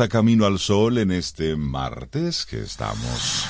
A Camino al Sol en este martes que estamos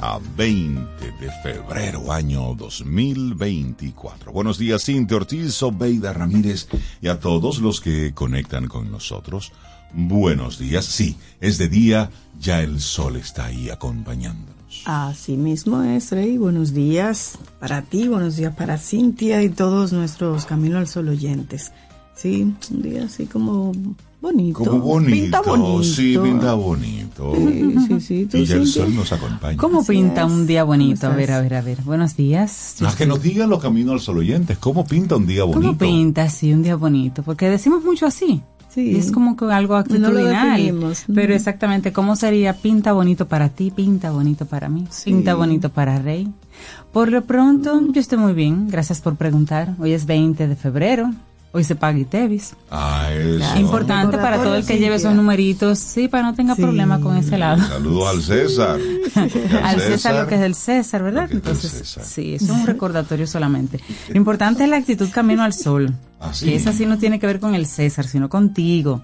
a 20 de febrero año 2024. Buenos días Cintia Ortiz, Obeida Ramírez y a todos los que conectan con nosotros. Buenos días, sí, es de día, ya el sol está ahí acompañándonos. Así mismo es, Rey. Buenos días para ti, buenos días para Cintia y todos nuestros Camino al Sol oyentes. Sí, un día así como bonito. Como bonito, Pinta bonito. sí, pinta bonito. Sí, sí, sí. ¿Tú, Y ya el sol nos acompaña. ¿Cómo Así pinta es. un día bonito? A ¿Cómo ver, a ver, a ver. Buenos días. Las que nos digan los caminos al sol oyentes, ¿cómo pinta un día bonito? ¿Cómo pinta así un día bonito? Porque decimos mucho así. Sí. Y es como que algo No lo actitudinal. definimos. pero exactamente, ¿cómo sería pinta bonito para ti, pinta bonito para mí, pinta bonito para Rey? Por lo pronto, yo estoy muy bien. Gracias por preguntar. Hoy es 20 de febrero. Hoy se paga ITEVIS. Ah, eso. Importante para todo el que lleve esos numeritos, sí, para no tenga Sí. problema con ese lado. Saludos al César. Al César lo que es del César, ¿verdad? Lo que es del Entonces, César. sí, eso es un recordatorio solamente. Lo importante es la actitud camino al sol. Ah, sí. Que esa sí no tiene que ver con el César, sino contigo.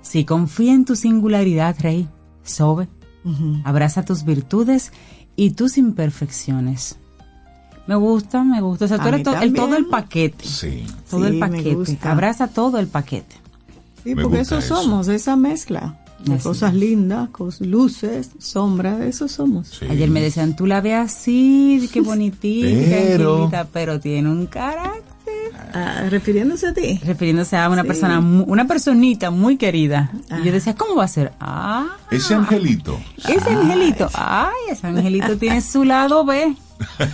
Si confía en tu singularidad, Rey, sobe, abraza tus virtudes y tus imperfecciones. Me gusta, me gusta. O sea, tú eres to- el, todo el paquete. Sí. Todo Sí, el me paquete. gusta. Abraza todo el paquete. Sí, Me porque eso, eso. somos, esa mezcla. De cosas lindas, cos- luces, sombras, eso somos. sí. Ayer me decían, tú la ves así, qué bonitita, Pero- pero tiene un carácter. Ah, refiriéndose a ti. refiriéndose a una Sí. persona, mu- una personita muy querida. Y yo decía, ¿cómo va a ser? Ah, Ese angelito. ese angelito, ay, ese angelito tiene su lado B.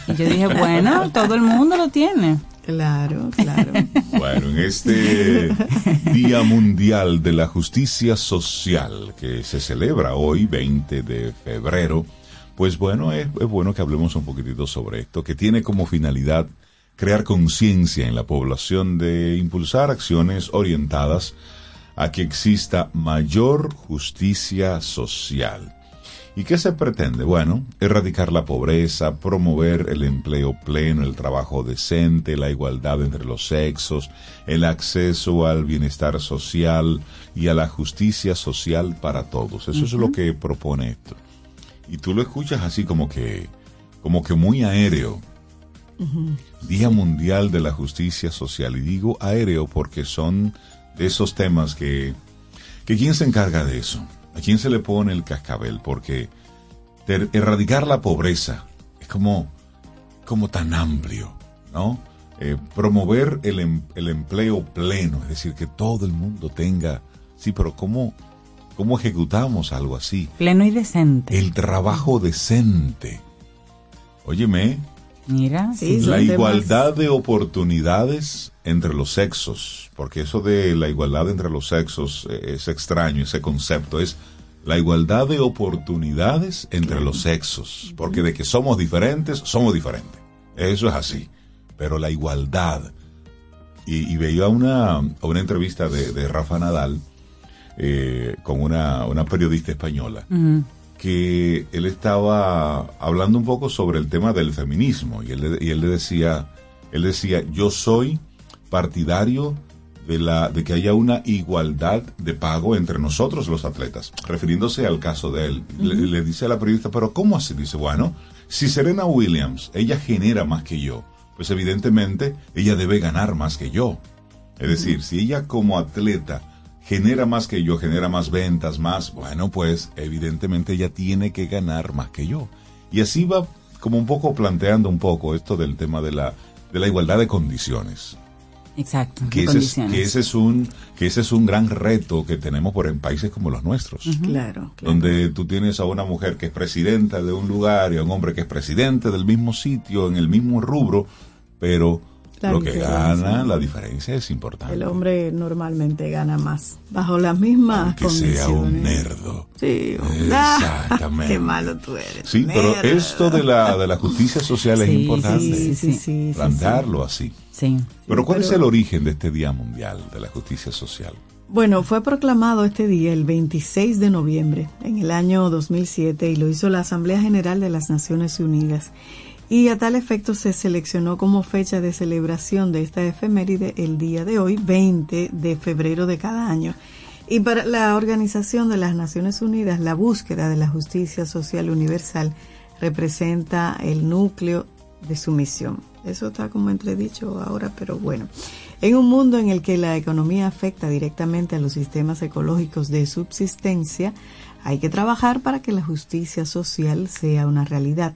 Y yo dije, bueno, todo el mundo lo tiene. Claro, claro. Bueno, en este Día Mundial de la Justicia Social que se celebra hoy, 20 de febrero, pues bueno, es, es bueno que hablemos un poquitito sobre esto, que tiene como finalidad crear conciencia en la población de impulsar acciones orientadas a que exista mayor justicia social. ¿Y qué se pretende? Bueno, erradicar la pobreza, promover el empleo pleno, el trabajo decente, la igualdad entre los sexos, el acceso al bienestar social y a la justicia social para todos. Eso es lo que propone esto. Y tú lo escuchas así como que, como que muy aéreo. Día Mundial de la Justicia Social. Y digo aéreo porque son de esos temas que, que ¿quién se encarga de eso? ¿A quién se le pone el cascabel? Porque erradicar la pobreza es como, como tan amplio, ¿no? Eh, promover el, em- el empleo pleno, es decir, que todo el mundo tenga, sí, pero ¿cómo, cómo ejecutamos algo así? Pleno y decente. El trabajo decente. Óyeme, Mira, Sí, la temas- igualdad de oportunidades entre los sexos, porque eso de la igualdad entre los sexos eh, es extraño, ese concepto es la igualdad de oportunidades entre los sexos, porque de que somos diferentes, somos diferentes. Eso es así. Pero la igualdad, y, y veía una, una entrevista de, de Rafa Nadal eh, con una, una periodista española que él estaba hablando un poco sobre el tema del feminismo y él, y él le decía, él decía, yo soy partidario de la de que haya una igualdad de pago entre nosotros los atletas, refiriéndose al caso de él. Le, le dice a la periodista, pero ¿cómo así? Dice, bueno, si Serena Williams, ella genera más que yo, pues evidentemente ella debe ganar más que yo. Es decir, si ella como atleta genera más que yo, genera más ventas, más, bueno, pues evidentemente ella tiene que ganar más que yo. Y así va como un poco planteando un poco esto del tema de la, de la igualdad de condiciones. Exacto. Que de ese, es, condiciones. que, ese es un, que ese es un gran reto que tenemos por en países como los nuestros. Claro, claro. Donde tú tienes a una mujer que es presidenta de un lugar y a un hombre que es presidente del mismo sitio, en el mismo rubro, pero La lo que gana, la diferencia es importante. El hombre normalmente gana más, bajo las mismas que sea un nerdo. Sí, Exactamente. qué malo tú eres. Sí, pero esto de la, de la justicia social es importante. Sí, sí, sí. sí, plantearlo así. Sí. Pero ¿cuál es el origen de este Día Mundial de la Justicia Social? Bueno, fue proclamado este día el 26 de noviembre en el año 2007 y lo hizo la Asamblea General de las Naciones Unidas. Y a tal efecto se seleccionó como fecha de celebración de esta efeméride el día de hoy, 20 de febrero de cada año. Y para la Organización de las Naciones Unidas, la búsqueda de la justicia social universal representa el núcleo de su misión. Eso está como entredicho ahora, pero bueno. En un mundo en el que la economía afecta directamente a los sistemas ecológicos de subsistencia, hay que trabajar para que la justicia social sea una realidad.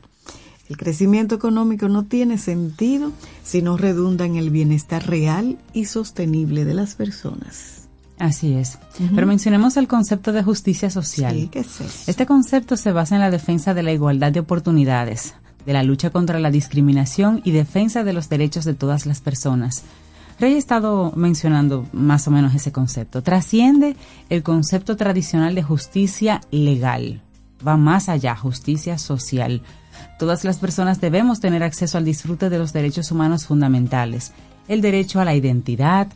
El crecimiento económico no tiene sentido si no redunda en el bienestar real y sostenible de las personas. Así es. Pero mencionemos el concepto de justicia social. Sí, ¿qué es eso? Este concepto se basa en la defensa de la igualdad de oportunidades, de la lucha contra la discriminación y defensa de los derechos de todas las personas. Rey ha estado mencionando más o menos ese concepto. Trasciende el concepto tradicional de justicia legal. Va más allá, justicia social. Todas las personas debemos tener acceso al disfrute de los derechos humanos fundamentales. El derecho a la identidad,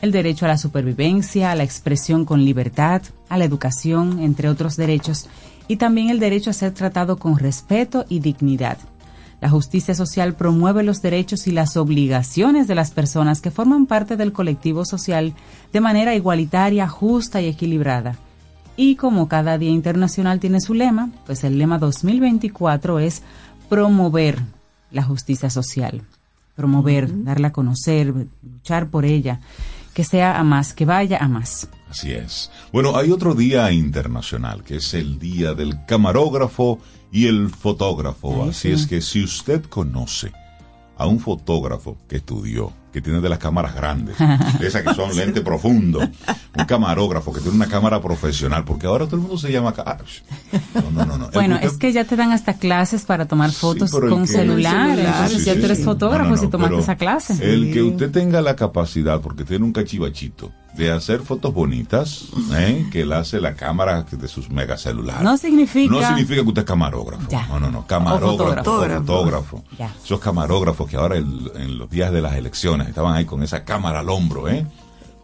el derecho a la supervivencia, a la expresión con libertad, a la educación, entre otros derechos, y también el derecho a ser tratado con respeto y dignidad. La justicia social promueve los derechos y las obligaciones de las personas que forman parte del colectivo social de manera igualitaria, justa y equilibrada. Y como cada Día Internacional tiene su lema, pues el lema 2024 es promover la justicia social. Promover, darla a conocer, luchar por ella, que sea a más, que vaya a más. Así es. Bueno, hay otro día internacional, que es el día del camarógrafo y el fotógrafo. Ay, Así sí. es que si usted conoce a un fotógrafo que estudió, que tiene de las cámaras grandes, de esas que son lente profundo, un camarógrafo que tiene una cámara profesional, porque ahora todo el mundo se llama... ah, No, no, no, no. El Bueno, es que ya te dan hasta clases para tomar fotos con celular, celular, entonces sí, ya sí, tú eres sí. fotógrafo No, no, si tomaste esa clase. El que usted tenga la capacidad, porque tiene un cachivachito, de hacer fotos bonitas, ¿eh? que él hace la cámara de sus mega celulares. No significa- No significa que usted es camarógrafo. Ya. No, no, no. Camarógrafo. O fotógrafo. o fotógrafo. Ya. Esos camarógrafos que ahora el- en los días de las elecciones estaban ahí con esa cámara al hombro, ¿eh?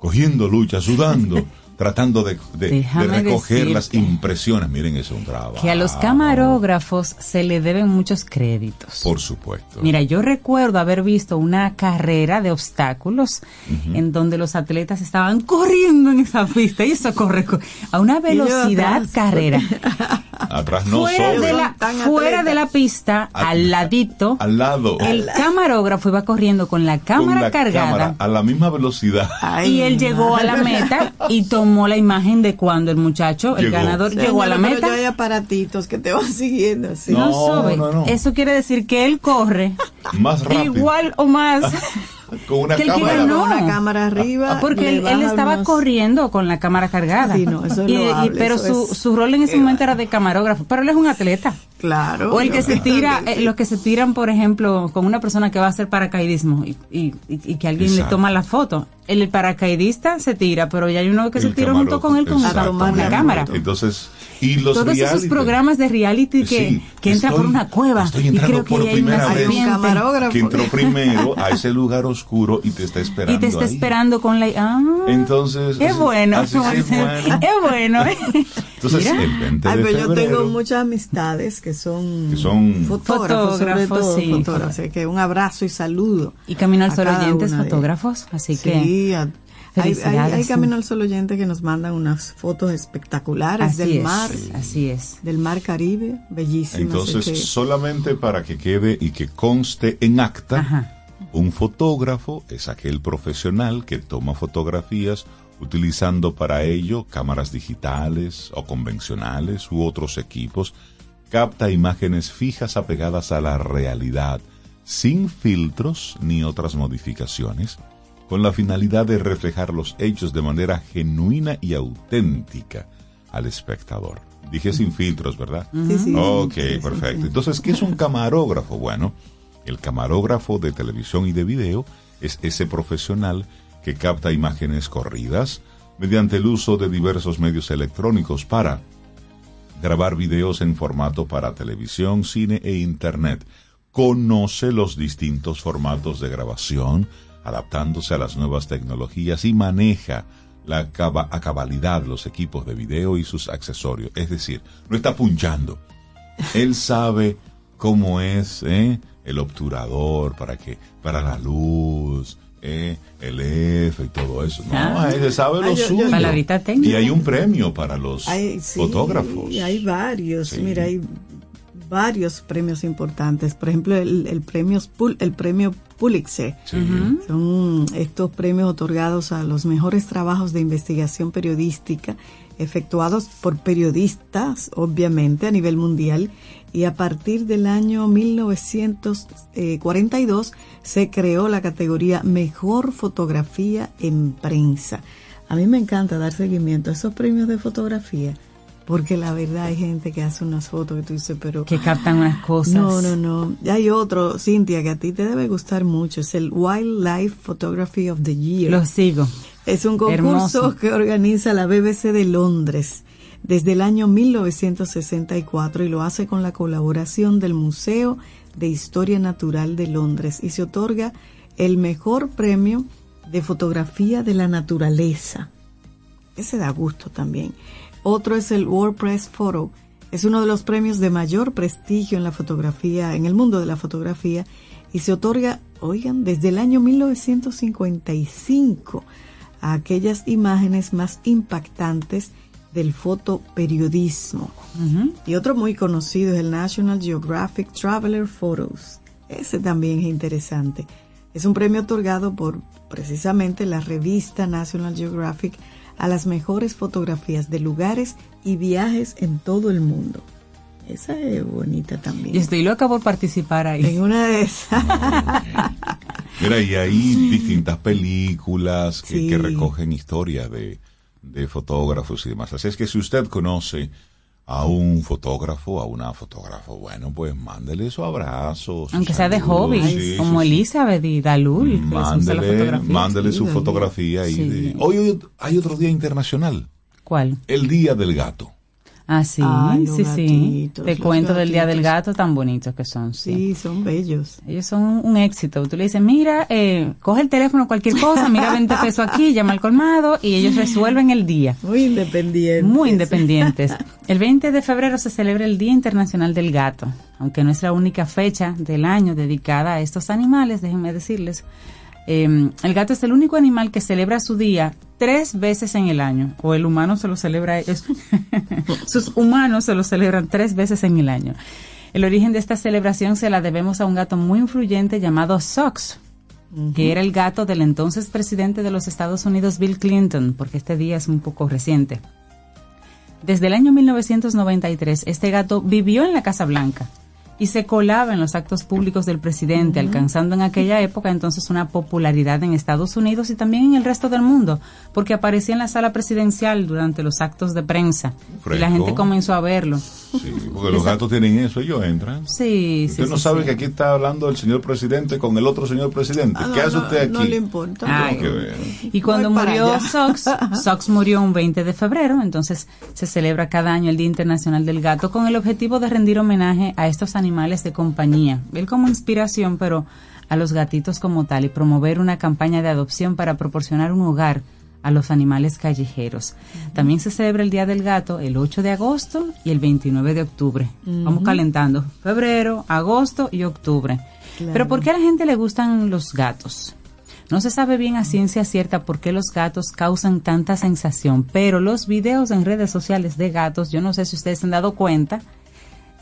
Cogiendo lucha, sudando, tratando de, de- recoger las impresiones. Miren, eso es un trabajo. Que a los camarógrafos se le deben muchos créditos. Por supuesto. Mira, yo recuerdo haber visto una carrera de obstáculos en donde los atletas estaban corriendo en esa pista y eso corre co- a una velocidad atrás. carrera. Atrás no fuera sobre. de la, fuera atletas. de la pista, Al- al ladito, Al lado. el camarógrafo iba corriendo con la con cámara la cargada. cámara a la misma velocidad. Ay, y él llegó a la meta y tomó la imagen de cuando el muchacho, el Llegó. ganador, llegó a la pero meta. ya hay aparatitos que te van siguiendo así. No, No, sobe. no, no. Eso quiere decir que él corre Más rápido. igual o más. Con una que el que cámara. ganó. Con una cámara arriba. Porque le él, estaba unos- corriendo con la cámara cargada. Sí, no, eso es Y- pero eso su, es- su rol en ese momento era de camarógrafo. Pero él es un atleta. Claro. O el que se tira, eh, los que se tiran, por ejemplo, con una persona que va a hacer paracaidismo y, y- y- y que alguien Exacto. le toma la foto. El paracaidista se tira, pero ya hay uno que se tira junto con él con, una- exacto. con una cámara. Entonces, y los Todos esos programas de reality que, Sí, que entran por una cueva estoy y entrando creo que por hay una serpiente camarógrafo. que entró primero a ese lugar oscuro y te está esperando y te está ahí. esperando con la... Ah, Entonces, es bueno, es bueno. es bueno. Entonces, Mira. el 20 Ay, pero yo febrero, tengo muchas amistades que son, Que son- fotógrafos, Fotógrafos, todo sí. fotógrafos. Así que un abrazo y saludo. Y Camino al Sol oyentes, fotógrafos, así Sí, que... a- hay. Camino al Sol oyente que nos mandan unas fotos espectaculares Así del es, mar, así es. del mar Caribe, bellísimas. Entonces, que- solamente para que quede y que conste en acta, Ajá. un fotógrafo es aquel profesional que toma fotografías utilizando para ello cámaras digitales o convencionales u otros equipos, capta imágenes fijas apegadas a la realidad, sin filtros ni otras modificaciones, con la finalidad de reflejar los hechos de manera genuina y auténtica al espectador. Dije sin filtros, ¿verdad? Sí, sí, Ok, perfecto. Entonces, ¿qué es un camarógrafo? Bueno, el camarógrafo de televisión y de video es ese profesional que capta imágenes corridas mediante el uso de diversos medios electrónicos para grabar videos en formato para televisión, cine e internet. Conoce los distintos formatos de grabación, adaptándose a las nuevas tecnologías y maneja la a cabalidad los equipos de video y sus accesorios. Es decir, no está punchando. Él sabe cómo es ¿eh? el obturador para que para la luz, ¿eh? el F y todo eso. No, Ah. él sabe lo Ay, yo- yo- suyo. Palabrita técnica. Y hay un premio para los Hay, sí, fotógrafos. y hay varios, Sí. mira, hay varios premios importantes. Por ejemplo, el, el, premio, Pul- el premio Pulitzer. Sí. Son estos premios otorgados a los mejores trabajos de investigación periodística efectuados por periodistas, obviamente, a nivel mundial. Y a partir del año 1942 se creó la categoría Mejor Fotografía en Prensa. A mí me encanta dar seguimiento a esos premios de fotografía, porque la verdad hay gente que hace unas fotos que tú dices, pero... Que captan unas cosas. No, no, no. Hay otro, Cintia, que a ti te debe gustar mucho. Es el Wildlife Photography of the Year. Lo sigo. es un concurso hermoso. que organiza la BBC de Londres desde el año 1964 y lo hace con la colaboración del Museo de Historia Natural de Londres y se otorga el mejor premio de fotografía de la naturaleza. Ese da gusto también. Otro es el WordPress Photo. Es uno de los premios de mayor prestigio en la fotografía, en el mundo de la fotografía, y se otorga, oigan, desde el año 1955 a aquellas imágenes más impactantes del fotoperiodismo. Y otro muy conocido es el National Geographic Traveler Photos. Ese también es interesante. Es un premio otorgado por precisamente la revista National Geographic a las mejores fotografías de lugares y viajes en todo el mundo. Esa es bonita también. Y estoy loca por participar ahí. En una de esas. Mira, y hay distintas películas que, Sí. que recogen historias de, de fotógrafos y demás. Así es que si usted conoce a un fotógrafo, a una fotógrafo, bueno, pues mándele su abrazo. su Aunque sea de hobby, sí, como sí. Elizabeth y Dalul, Mándele, mándele Sí, su fotografía. Sí. de- Hoy, hoy hay otro día internacional, ¿Cuál? el Día del Gato. Ah, sí, Ay, sí, Te cuento del Día del. Gato, tan bonitos que son, sí. Sí, son bellos. Ellos son un éxito. Tú le dices, mira, eh, coge el teléfono, cualquier cosa, mira 20 pesos aquí, llama al colmado y ellos resuelven el día. Muy independientes. Muy independientes. El 20 de febrero se celebra el Día Internacional del Gato. Aunque no es la única fecha del año dedicada a estos animales, déjenme decirles. Eh, el gato es el único animal que celebra su día tres veces en el año. O el humano se lo celebra, es- sus humanos se lo celebran tres veces en el año. El origen de esta celebración se la debemos a un gato muy influyente llamado Sox, que era el gato del entonces presidente de los Estados Unidos, Bill Clinton, porque este día es un poco reciente. Desde el año 1993, este gato vivió en la Casa Blanca y se colaba en los actos públicos del presidente, alcanzando en aquella época entonces una popularidad en Estados Unidos y también en el resto del mundo, porque aparecía en la sala presidencial durante los actos de prensa y la gente comenzó a verlo. Sí, porque los gatos tienen eso, ellos entran. Sí, sí. Usted no sí, sabe sí. que aquí está hablando el señor presidente con el otro señor presidente. Ah, ¿Qué no, hace usted aquí? No le importa. Ay. Tengo que ver. Y cuando murió. Sox, Sox murió un 20 de febrero, entonces se celebra cada año el Día Internacional del Gato con el objetivo de rendir homenaje a estos animales de compañía. Él como inspiración, pero a los gatitos como tal y promover una campaña de adopción para proporcionar un hogar a los animales callejeros. También se celebra el Día del Gato el 8 de agosto y el 29 de octubre. Vamos calentando. Febrero, agosto y octubre. Pero ¿por qué a la gente le gustan los gatos? No se sabe bien a ciencia cierta por qué los gatos causan tanta sensación, pero los videos en redes sociales de gatos, yo no sé si ustedes se han dado cuenta,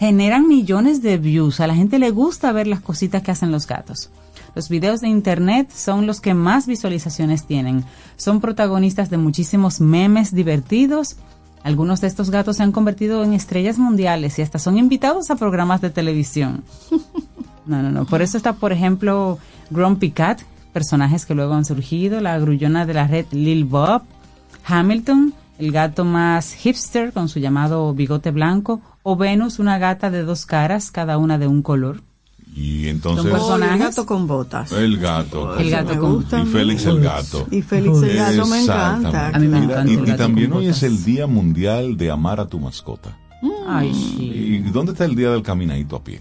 generan millones de views. A la gente le gusta ver las cositas que hacen los gatos. Los videos de internet son los que más visualizaciones tienen. Son protagonistas de muchísimos memes divertidos. Algunos de estos gatos se han convertido en estrellas mundiales y hasta son invitados a programas de televisión. No, no, no. Por eso está, por ejemplo, Grumpy Cat, personajes que luego han surgido, la grullona de la red Lil Bob, Hamilton, el gato más hipster con su llamado bigote blanco, o Venus, una gata de dos caras, cada una de un color. Y entonces, Oh, el gato con botas. el gato. El gato con- gusta Y Félix el gato. Y Félix el gato me encanta. A mí me encanta y, y también hoy es botas. el Día Mundial de Amar a tu mascota. Ay, sí. ¿Y dónde está el Día del Caminadito a pie?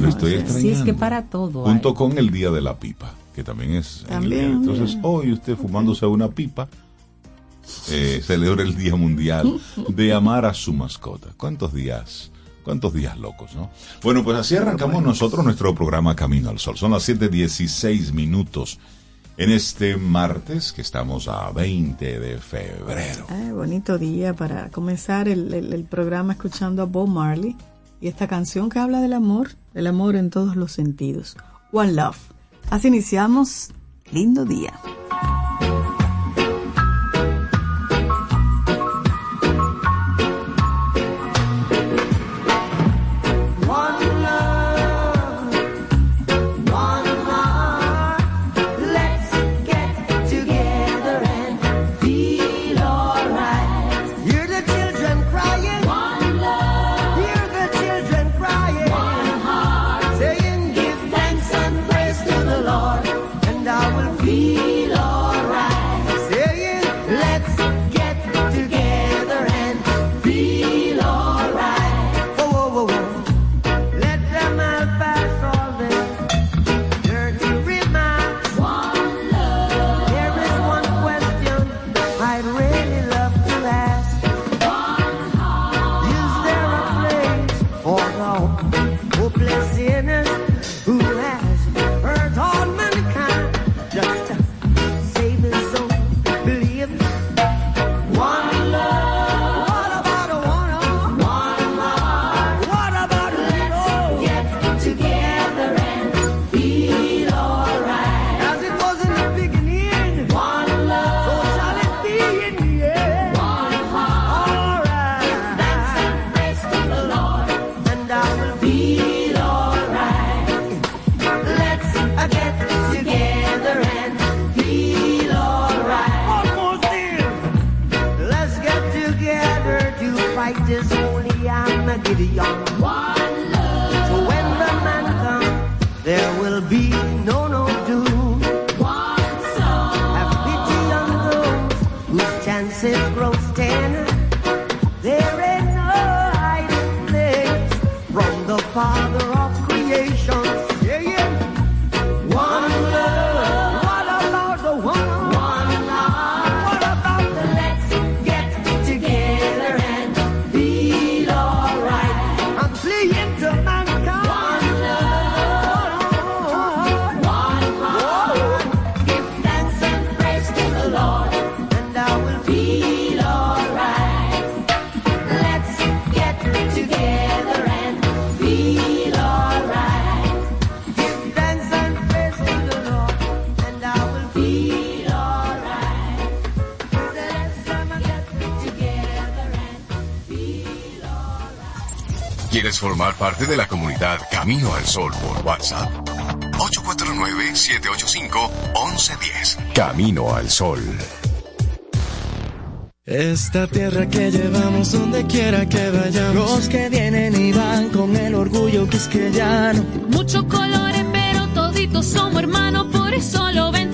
Lo estoy extrañando. Sí, es que para todo. Junto hay. con el Día de la Pipa, que también es... en el También, día. Entonces, hoy usted fumándose una pipa, eh, celebra el Día Mundial de Amar a su mascota. ¿Cuántos días? ¿Cuántos días locos, no? Bueno, pues así arrancamos nosotros nuestro programa Camino al Sol. Son las 7.16 minutos en este martes, que estamos a 20 de febrero. Ay, bonito día para comenzar el, el- el programa escuchando a Bob Marley y esta canción que habla del amor, del amor en todos los sentidos. One Love. Así iniciamos. Lindo día. Alright. ¿Quieres formar parte de la comunidad Camino al Sol por WhatsApp? 849-785-1110. Camino al Sol. Esta tierra que llevamos donde quiera que vayamos. Los que vienen y van con el orgullo que es que ya no. Muchos colores, pero toditos somos hermanos, por eso los 27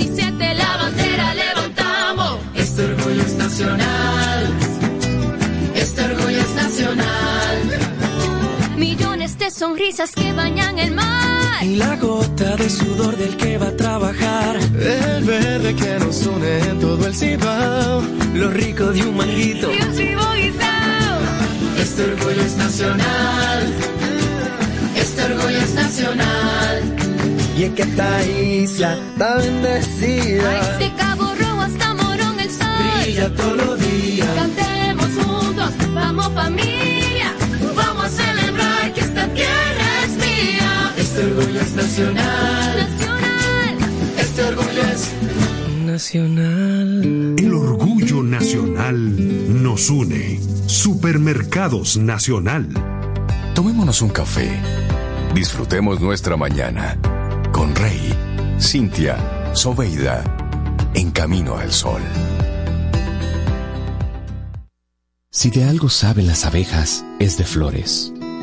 sonrisas que bañan el mar. Y la gota de sudor del que va a trabajar. El verde que nos une en todo el cibao. Lo rico de un manguito. Y un chivo guisao. Este orgullo es nacional. Este orgullo es nacional. Y es que esta isla está bendecida. De Cabo Rojo hasta Morón el sol. Brilla todos los días. Cantemos juntos, vamos familia. Nacional. Nacional. Este orgullo es nacional. El orgullo nacional nos une. Supermercados Nacional. Tomémonos un café. Disfrutemos nuestra mañana con Rey, Cintia, Soveida, en camino al sol. Si de algo saben las abejas, es de flores.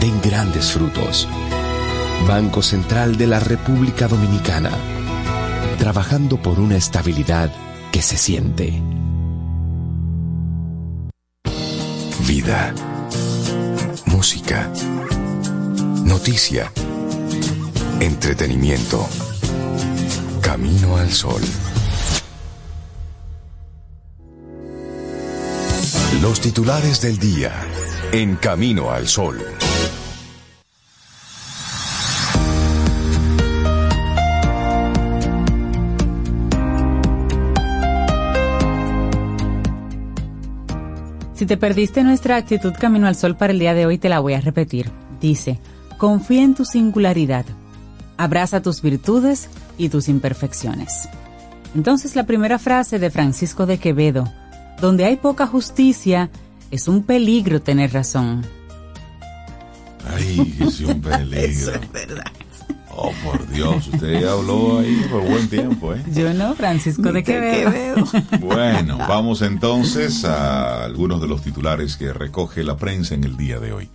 den grandes frutos. Banco Central de la República Dominicana. Trabajando por una estabilidad que se siente. Vida. Música. Noticia. Entretenimiento. Camino al sol. Los titulares del día. En Camino al sol. Si te perdiste nuestra actitud Camino al Sol para el día de hoy, te la voy a repetir. Dice, confía en tu singularidad, abraza tus virtudes y tus imperfecciones. Entonces la primera frase de Francisco de Quevedo, donde hay poca justicia, es un peligro tener razón. Ay, sí, un peligro. Oh, por Dios, usted ya habló ahí por buen tiempo, ¿eh? Yo no, Francisco de Quevedo. Bueno, vamos entonces a algunos de los titulares que recoge la prensa en el día de hoy.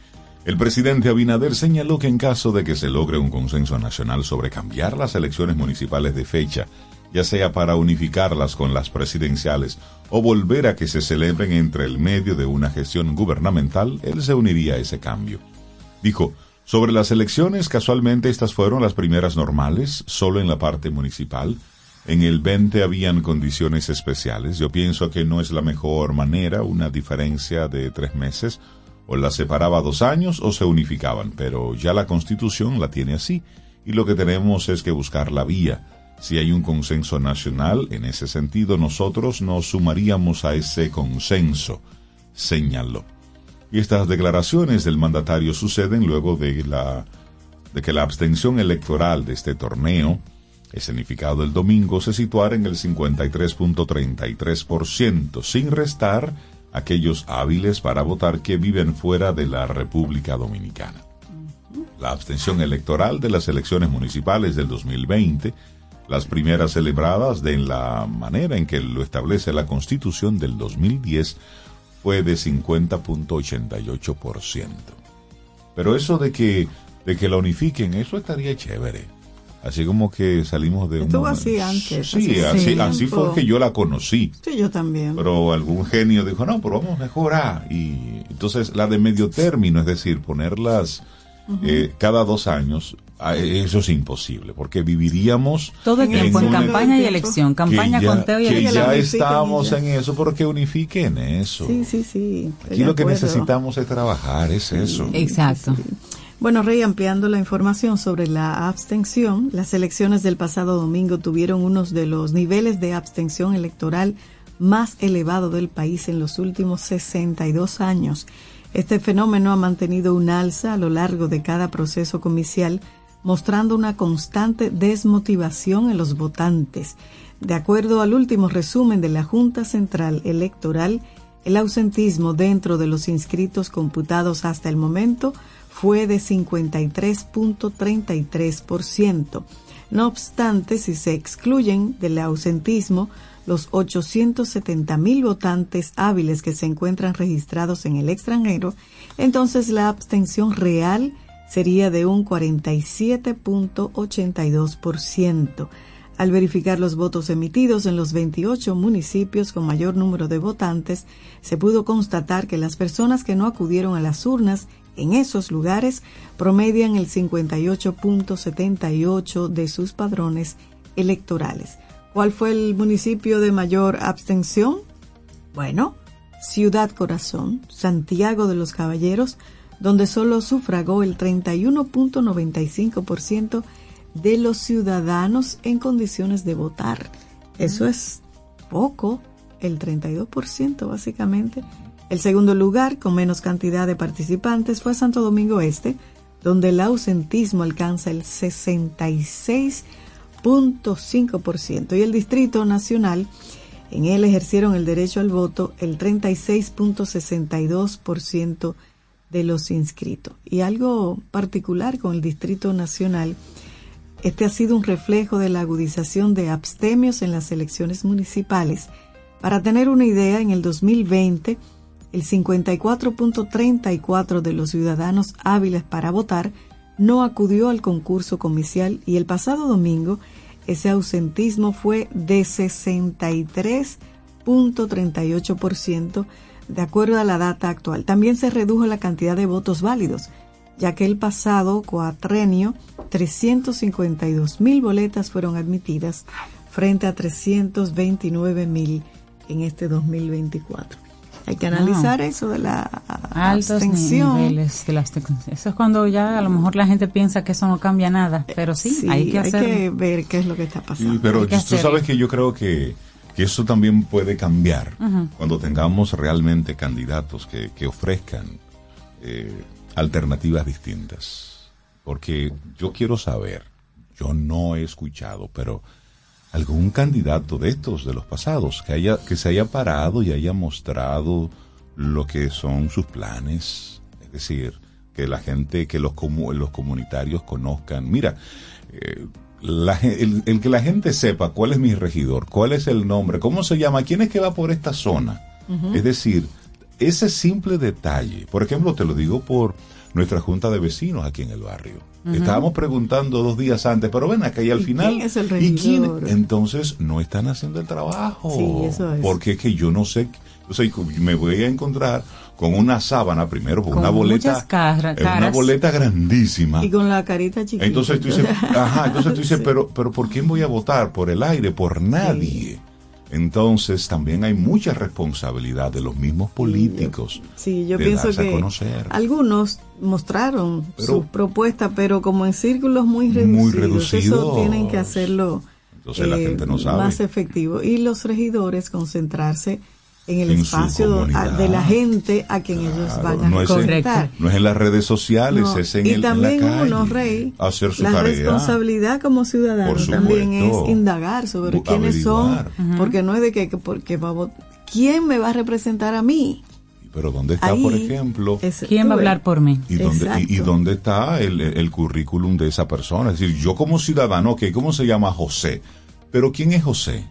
El presidente Abinader señaló que en caso de que se logre un consenso nacional sobre cambiar las elecciones municipales de fecha, ya sea para unificarlas con las presidenciales o volver a que se celebren entre el medio de una gestión gubernamental, él se uniría a ese cambio. Dijo, sobre las elecciones, casualmente estas fueron las primeras normales, solo en la parte municipal. En el 20 habían condiciones especiales. Yo pienso que no es la mejor manera una diferencia de tres meses. O la separaba dos años o se unificaban, pero ya la constitución la tiene así. Y lo que tenemos es que buscar la vía. Si hay un consenso nacional, en ese sentido nosotros nos sumaríamos a ese consenso, señaló. Y estas declaraciones del mandatario suceden luego de, la, de que la abstención electoral de este torneo, escenificado el domingo, se situara en el 53.33%, sin restar aquellos hábiles para votar que viven fuera de la República Dominicana. La abstención electoral de las elecciones municipales del 2020, las primeras celebradas de la manera en que lo establece la Constitución del 2010, fue de 50.88%. Pero eso de que, de que la unifiquen, eso estaría chévere. Así como que salimos de Estuvo un... así antes. Sí, así, así fue que yo la conocí. Sí, yo también. Pero algún genio dijo, no, pero vamos a mejorar. Y entonces la de medio término, es decir, ponerlas eh, cada dos años, eso es imposible, porque viviríamos Todo el tiempo en una- campaña y elección, campaña, que ya, conteo y que elección. ya la unifiquen y estamos ya. en eso, porque unifiquen eso. Sí, sí, sí. Aquí lo que necesitamos es trabajar, es eso. Exacto. Bueno, Rey, ampliando la información sobre la abstención, las elecciones del pasado domingo tuvieron unos de los niveles de abstención electoral más elevado del país en los últimos 62 años. Este fenómeno ha mantenido un alza a lo largo de cada proceso comicial, mostrando una constante desmotivación en los votantes. De acuerdo al último resumen de la Junta Central Electoral, el ausentismo dentro de los inscritos computados hasta el momento fue de 53.33%. No obstante, si se excluyen del ausentismo los 870 mil votantes hábiles que se encuentran registrados en el extranjero, entonces la abstención real sería de un 47.82%. Al verificar los votos emitidos en los 28 municipios con mayor número de votantes, se pudo constatar que las personas que no acudieron a las urnas en esos lugares promedian el 58.78 de sus padrones electorales. ¿Cuál fue el municipio de mayor abstención? Bueno, Ciudad Corazón, Santiago de los Caballeros, donde solo sufragó el 31.95% de los ciudadanos en condiciones de votar. Eso es poco, el 32% básicamente. El segundo lugar, con menos cantidad de participantes, fue Santo Domingo Este, donde el ausentismo alcanza el 66.5%. Y el Distrito Nacional, en él ejercieron el derecho al voto el 36.62% de los inscritos. Y algo particular con el Distrito Nacional, este ha sido un reflejo de la agudización de abstemios en las elecciones municipales. Para tener una idea, en el 2020, el 54.34 de los ciudadanos hábiles para votar no acudió al concurso comicial y el pasado domingo ese ausentismo fue de 63.38% de acuerdo a la data actual. También se redujo la cantidad de votos válidos, ya que el pasado cuatrenio 352 mil boletas fueron admitidas frente a 329 mil en este 2024. Hay que analizar eso de la Altos abstención. niveles de la abstención. Eso es cuando ya a lo mejor la gente piensa que eso no cambia nada, pero sí, Sí, hay que hay hacer. que ver qué es lo que está pasando. Sí, pero tú sabes que yo creo que, que eso también puede cambiar cuando tengamos realmente candidatos que, que ofrezcan eh, alternativas distintas. Porque yo quiero saber, yo no he escuchado, pero algún candidato de estos, de los pasados, que haya, que se haya parado y haya mostrado lo que son sus planes, es decir, que la gente, que los, comu- los comunitarios conozcan, mira, eh, la el, el que la gente sepa cuál es mi regidor, cuál es el nombre, cómo se llama, quién es que va por esta zona. Es decir, ese simple detalle, por ejemplo, te lo digo por nuestra junta de vecinos aquí en el barrio. Estábamos preguntando dos días antes, pero ven acá y al ¿Y final. quién es el ¿y quién? regidor? Entonces no están haciendo el trabajo. Sí, eso es. Porque es que yo no sé, o sea, me voy a encontrar con una sábana primero, con, una boleta, muchas cara- eh, una caras. boleta grandísima. Y con la carita chiquita. Entonces tú dices, ajá, entonces tú dices, pero, pero ¿por quién voy a votar? ¿Por el aire? ¿Por nadie? Entonces también hay mucha responsabilidad de los mismos políticos. Sí, yo de pienso darse a que conocer. algunos mostraron sus propuestas, pero como en círculos muy reducidos. Muy Eso tienen que hacerlo Entonces la eh, gente no sabe. más efectivo. Y los regidores concentrarse en el En espacio de la gente a quien ellos van a no es, en, representar. no es en las redes sociales, No, es en, y el, en la también calle. uno, Rey, hacer su la tarea. responsabilidad como ciudadano también es indagar sobre Bu- quiénes son, averiguar. porque no es de que, que porque va a vot- quién me va a representar a mí. Pero ¿dónde está, Ahí por ejemplo? es- ¿Quién va a hablar por mí? ¿Y dónde, y, y dónde está el, el currículum de esa persona? Es decir, yo como ciudadano, ok, ¿cómo se llama José? Pero ¿quién es José?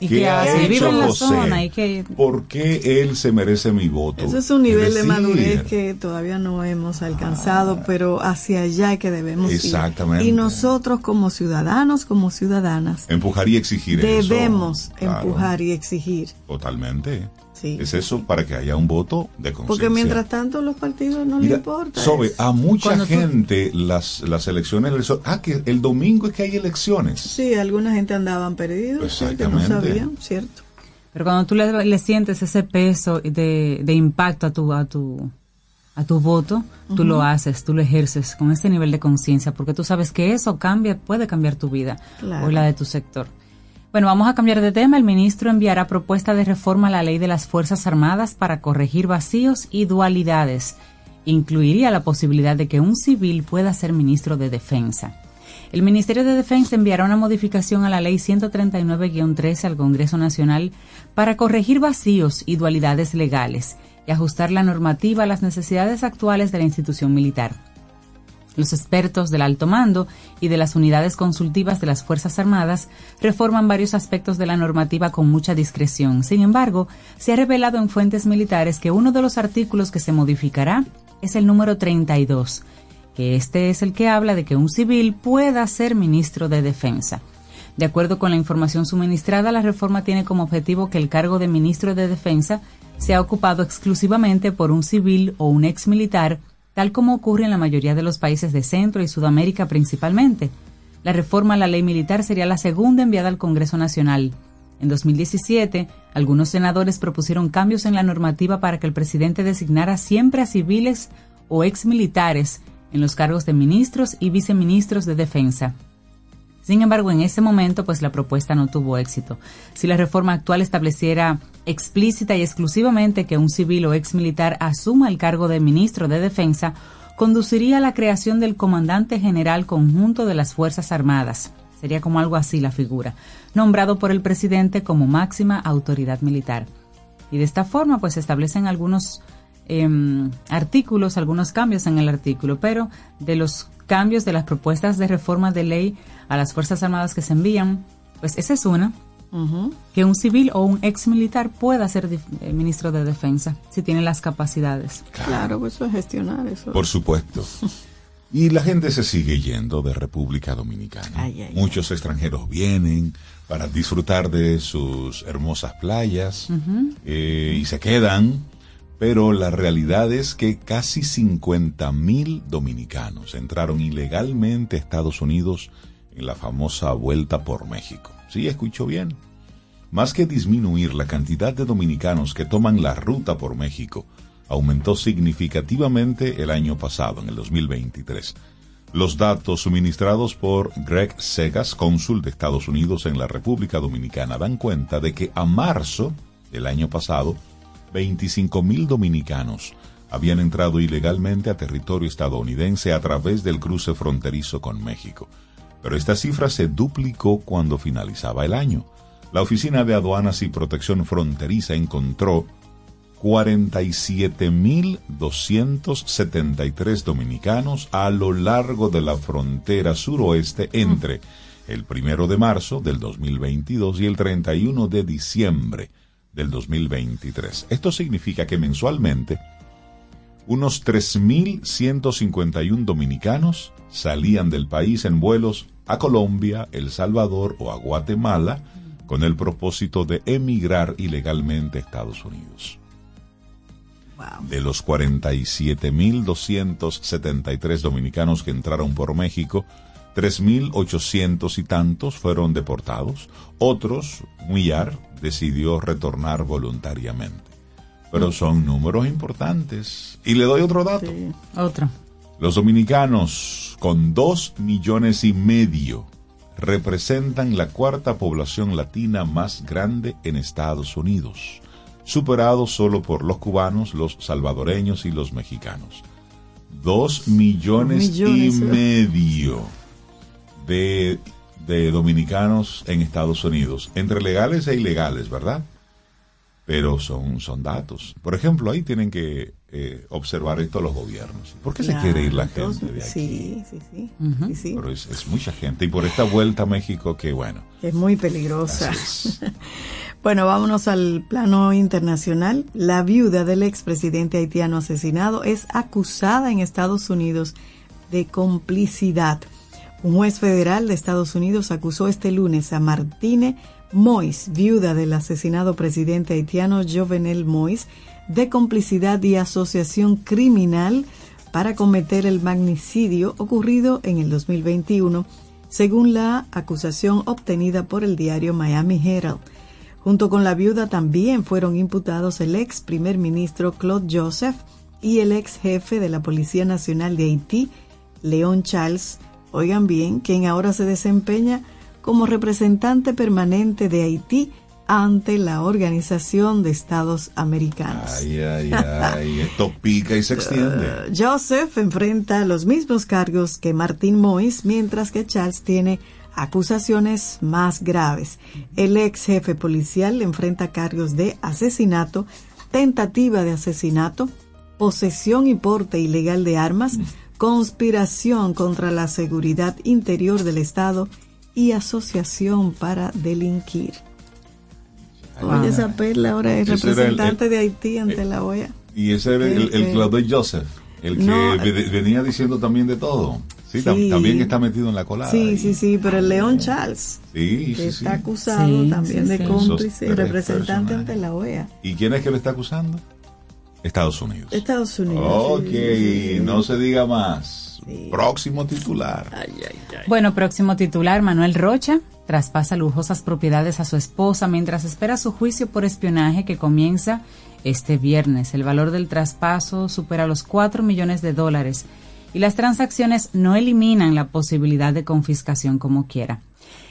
¿Y qué ha hace? hecho Vive en la José? zona y que ¿Por qué él se merece mi voto? Eso es un nivel de madurez que todavía no hemos alcanzado, pero hacia allá es que debemos ir. Exactamente. Y nosotros como ciudadanos, como ciudadanas, Empujar y exigir eso. debemos Claro, empujar y exigir. Totalmente. Sí. Es eso para que haya un voto de conciencia. Porque mientras tanto los partidos no Mira, les importa. Sobe, a mucha Cuando tú- gente las, las elecciones... Ah, que el domingo es que hay elecciones. Sí, alguna gente andaban perdidos, sí, que no Exactamente. sabían, cierto. Pero cuando tú le, le sientes ese peso de, de impacto a tu, a tu, a tu voto, tú lo haces, tú lo ejerces con ese nivel de conciencia, porque tú sabes que eso cambia, puede cambiar tu vida Claro. o la de tu sector. Bueno, vamos a cambiar de tema. El ministro enviará propuesta de reforma a la ley de las Fuerzas Armadas para corregir vacíos y dualidades. Incluiría la posibilidad de que un civil pueda ser ministro de Defensa. El Ministerio de Defensa enviará una modificación a la Ley 139-13 al Congreso Nacional para corregir vacíos y dualidades legales y ajustar la normativa a las necesidades actuales de la institución militar. Los expertos del alto mando y de las unidades consultivas de las Fuerzas Armadas reforman varios aspectos de la normativa con mucha discreción. Sin embargo, se ha revelado en fuentes militares que uno de los artículos que se modificará es el número 32, que este es el que habla de que un civil pueda ser ministro de Defensa. De acuerdo con la información suministrada, la reforma tiene como objetivo que el cargo de ministro de Defensa sea ocupado exclusivamente por un civil o un ex militar, tal como ocurre en la mayoría de los países de Centro y Sudamérica principalmente. La reforma a la ley militar sería la segunda enviada al Congreso Nacional. En 2017, algunos senadores propusieron cambios en la normativa para que el presidente designara siempre a civiles o ex militares en los cargos de ministros y viceministros de defensa. Sin embargo, en ese momento, pues la propuesta no tuvo éxito. Si la reforma actual estableciera explícita y exclusivamente que un civil o ex militar asuma el cargo de ministro de Defensa, conduciría a la creación del comandante general conjunto de las Fuerzas Armadas. Sería como algo así la figura, nombrado por el presidente como máxima autoridad militar. Y de esta forma, pues se establecen algunos em, artículos, algunos cambios en el artículo, pero de los cambios de las propuestas de reforma de ley a las Fuerzas Armadas que se envían, pues esa es una, que un civil o un ex militar pueda ser eh, ministro de defensa si tiene las capacidades. Claro, pues eso es gestionar eso. Por supuesto. Y la gente se sigue yendo de República Dominicana. Ay, ay, Muchos extranjeros vienen para disfrutar de sus hermosas playas eh, y se quedan, pero la realidad es que casi 50 mil dominicanos entraron ilegalmente a Estados Unidos en la famosa vuelta por México. Sí, escuchó bien. Más que disminuir la cantidad de dominicanos que toman la ruta por México, aumentó significativamente el año pasado, en el 2023. Los datos suministrados por Greg Segas, cónsul de Estados Unidos en la República Dominicana, dan cuenta de que a marzo del año pasado, 25 mil dominicanos habían entrado ilegalmente a territorio estadounidense a través del cruce fronterizo con México. Pero esta cifra se duplicó cuando finalizaba el año. La Oficina de Aduanas y Protección Fronteriza encontró 47.273 dominicanos a lo largo de la frontera suroeste entre el primero de marzo del 2022 y el 31 de diciembre del 2023. Esto significa que mensualmente unos 3.151 dominicanos salían del país en vuelos a Colombia, El Salvador o a Guatemala con el propósito de emigrar ilegalmente a Estados Unidos. De los 47.273 dominicanos que entraron por México, 3.800 y tantos fueron deportados. Otros, un millar, decidió retornar voluntariamente. Pero son números importantes. Y le doy otro dato. Otro. Los dominicanos, con dos millones y medio, representan la cuarta población latina más grande en Estados Unidos, superados solo por los cubanos, los salvadoreños y los mexicanos. Dos millones, Millones, y ¿eh? medio de, de dominicanos en Estados Unidos, entre legales e ilegales, ¿verdad? Pero son, son datos. Por ejemplo, ahí tienen que eh, observar esto los gobiernos. ¿Por qué se quiere ir la entonces, gente de aquí? Sí, sí, sí. sí, sí. Pero es, es mucha gente. Y por esta vuelta a México, que bueno. Es muy peligrosa. Bueno, vámonos al plano internacional. La viuda del expresidente haitiano asesinado es acusada en Estados Unidos de complicidad. Un juez federal de Estados Unidos acusó este lunes a Martine Mois, viuda del asesinado presidente haitiano Jovenel Mois, de complicidad y asociación criminal para cometer el magnicidio ocurrido en el 2021, según la acusación obtenida por el diario Miami Herald. Junto con la viuda también fueron imputados el ex primer ministro Claude Joseph y el ex jefe de la Policía Nacional de Haití, León Charles, oigan bien, quien ahora se desempeña como representante permanente de Haití ante la Organización de Estados Americanos. Ay, ay, ay, esto pica y se extiende. Joseph enfrenta los mismos cargos que Martín Mois, mientras que Charles tiene acusaciones más graves. El ex jefe policial enfrenta cargos de asesinato, tentativa de asesinato, posesión y porte ilegal de armas, conspiración contra la seguridad interior del Estado y asociación para delinquir. Oye, esa perla ahora es el- representante el- de Haití ante la OEA. Y ese era el, el Eh, Claude Joseph, el que No, eh, ve- venía diciendo también de todo. Sí, tam- Sí. también está metido en la colada. Sí, sí, sí, pero el León Charles, Sí, que está acusado Sí, también sí, de sí. cómplice y representante personajes. ante la OEA. ¿Y quién es que le está acusando? Estados Unidos. Estados Unidos. Ok, sí, sí, sí. no se diga más. Sí. Próximo titular. Bueno, próximo titular, Manuel Rocha traspasa lujosas propiedades a su esposa mientras espera su juicio por espionaje que comienza este viernes. El valor del traspaso supera los 4 millones de dólares y las transacciones no eliminan la posibilidad de confiscación como quiera.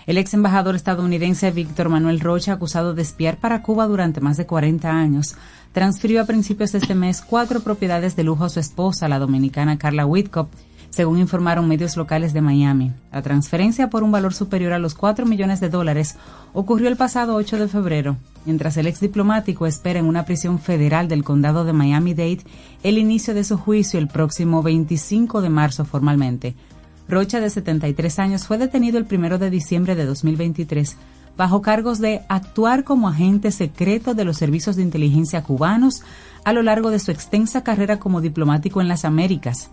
El ex embajador estadounidense Víctor Manuel Rocha, acusado de espiar para Cuba durante más de 40 años, transfirió a principios de este mes cuatro propiedades de lujo a su esposa, la dominicana Carla Whitcop, según informaron medios locales de Miami. La transferencia por un valor superior a los 4 millones de dólares ocurrió el pasado 8 de febrero, mientras el ex diplomático espera en una prisión federal del condado de Miami-Dade el inicio de su juicio el próximo 25 de marzo formalmente. Rocha, de 73 años, fue detenido el 1 de diciembre de 2023 bajo cargos de actuar como agente secreto de los servicios de inteligencia cubanos a lo largo de su extensa carrera como diplomático en las Américas,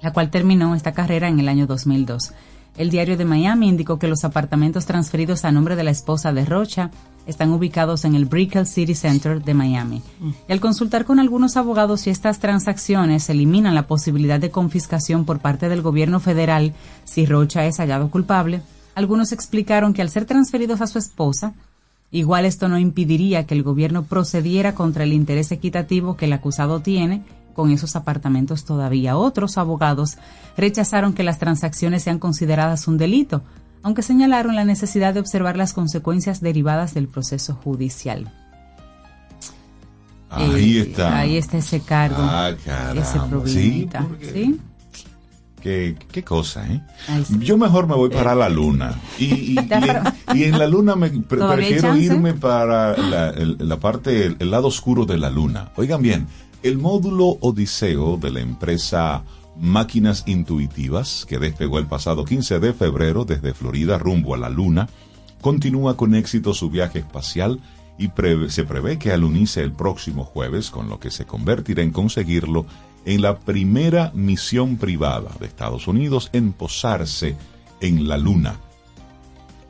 la cual terminó esta carrera en el año 2002. El diario de Miami indicó que los apartamentos transferidos a nombre de la esposa de Rocha están ubicados en el Brickell City Center de Miami. Y al consultar con algunos abogados si estas transacciones eliminan la posibilidad de confiscación por parte del gobierno federal si Rocha es hallado culpable, algunos explicaron que al ser transferidos a su esposa, igual esto no impediría que el gobierno procediera contra el interés equitativo que el acusado tiene con esos apartamentos todavía. Otros abogados rechazaron que las transacciones sean consideradas un delito, aunque señalaron la necesidad de observar las consecuencias derivadas del proceso judicial. Ahí Eh, está. Ahí está ese cargo. Ah, caramba. ese problemita. ¿sí? Qué, qué cosa, ¿eh? Yo mejor me voy para la luna. Y, y- en, y en la luna me pre- ¿Todavía hay prefiero irme para la, el- la parte, el, el lado oscuro de la luna. Oigan bien, el módulo Odiseo de la empresa Máquinas Intuitivas, que despegó el pasado 15 de febrero desde Florida rumbo a la luna, continúa con éxito su viaje espacial y se prevé que alunice el próximo jueves, con lo que se convertirá en conseguirlo en la primera misión privada de Estados Unidos en posarse en la Luna.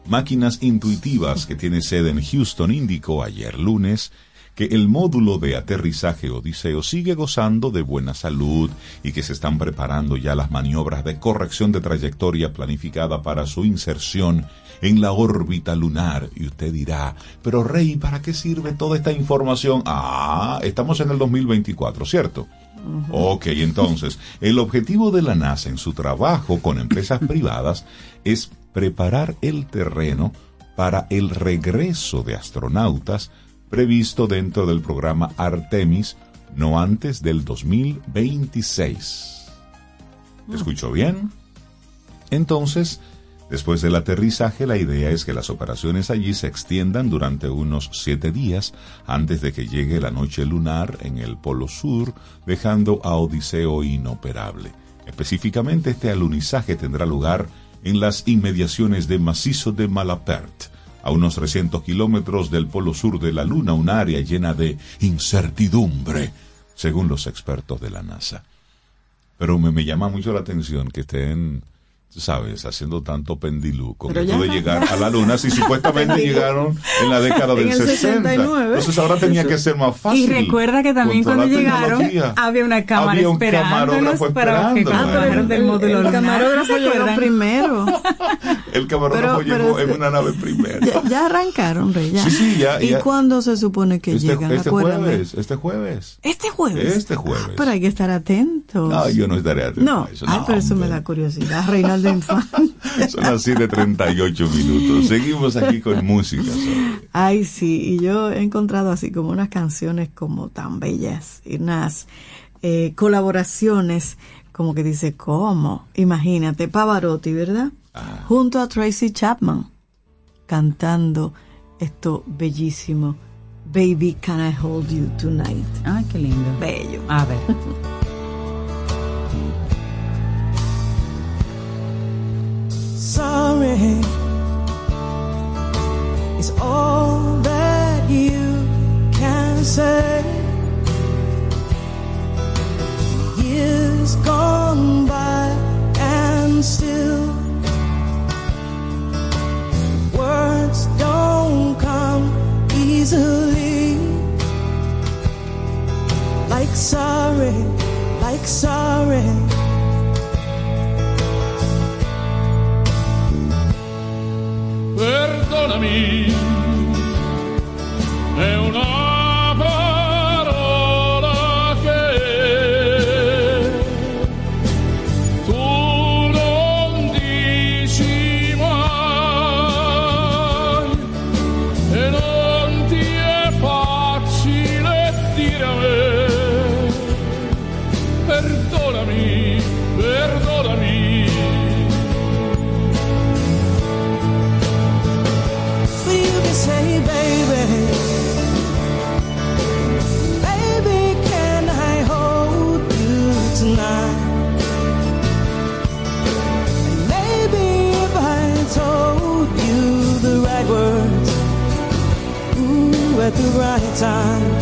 Máquinas Intuitivas, que tiene sede en Houston, indicó ayer lunes que el módulo de aterrizaje Odiseo sigue gozando de buena salud y que se están preparando ya las maniobras de corrección de trayectoria planificada para su inserción en la órbita lunar. Y usted dirá, pero Rey, ¿para qué sirve toda esta información? Ah, estamos en el 2024, ¿cierto? Ok, entonces, el objetivo de la NASA en su trabajo con empresas privadas es preparar el terreno para el regreso de astronautas previsto dentro del programa Artemis no antes del 2026. ¿Escuchó bien? Entonces, después del aterrizaje, la idea es que las operaciones allí se extiendan durante unos siete días antes de que llegue la noche lunar en el Polo Sur, dejando a Odiseo inoperable. Específicamente, este alunizaje tendrá lugar en las inmediaciones de macizo de Malapert, a unos 300 kilómetros del polo sur de la Luna, un área llena de incertidumbre, según los expertos de la NASA. Pero me, llama mucho la atención que estén, sabes, haciendo tanto esto ya de llegar a la Luna, si supuestamente llegaron en la década del En el 60. 69. Entonces ahora tenía que ser más fácil. Y recuerda que también cuando llegaron había una cámara Había un para que. Ah, bajaran el, del el- módulo el camarógrafo ¿Se llegó primero. El camarógrafo llegó en que- una nave primero. Ya, arrancaron, Rey. Ya. Sí, sí, ya- ¿Y cuándo se supone que Este, llegan? este jueves, este jueves. Este jueves. Este jueves. Pero hay que estar atentos. No, yo no estaré atento No, a eso. ay, no, pero eso me da curiosidad. Reinaldo Infante. Son las 7:38 minutos. Seguimos aquí con música. Ay, sí, y yo he encontrado así como unas canciones como tan bellas y unas eh, colaboraciones como que dice, ¿cómo? Imagínate, Pavarotti, ¿verdad? Junto a Tracy Chapman, cantando esto bellísimo, Baby, Can I Hold You Tonight? Ay, qué lindo. Bello. A ver. sorry is all that you can say. Years gone by and still words don't come easily. Like sorry, like sorry. Perdonami, è una at the right time,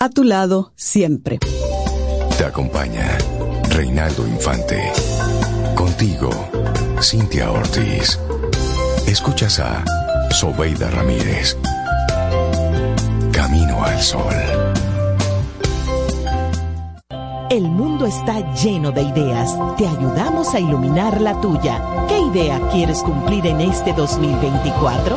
A tu lado siempre. Te acompaña Reinaldo Infante. Contigo, Cintia Ortiz. Escuchas a Sobeida Ramírez. Camino al Sol. El mundo está lleno de ideas. Te ayudamos a iluminar la tuya. ¿Qué idea quieres cumplir en este 2024?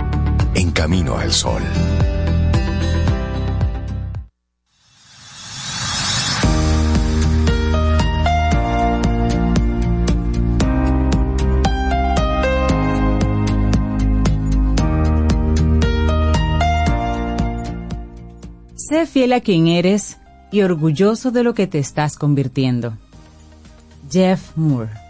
en camino al sol. Sé fiel a quien eres y orgulloso de lo que te estás convirtiendo. Jeff Moore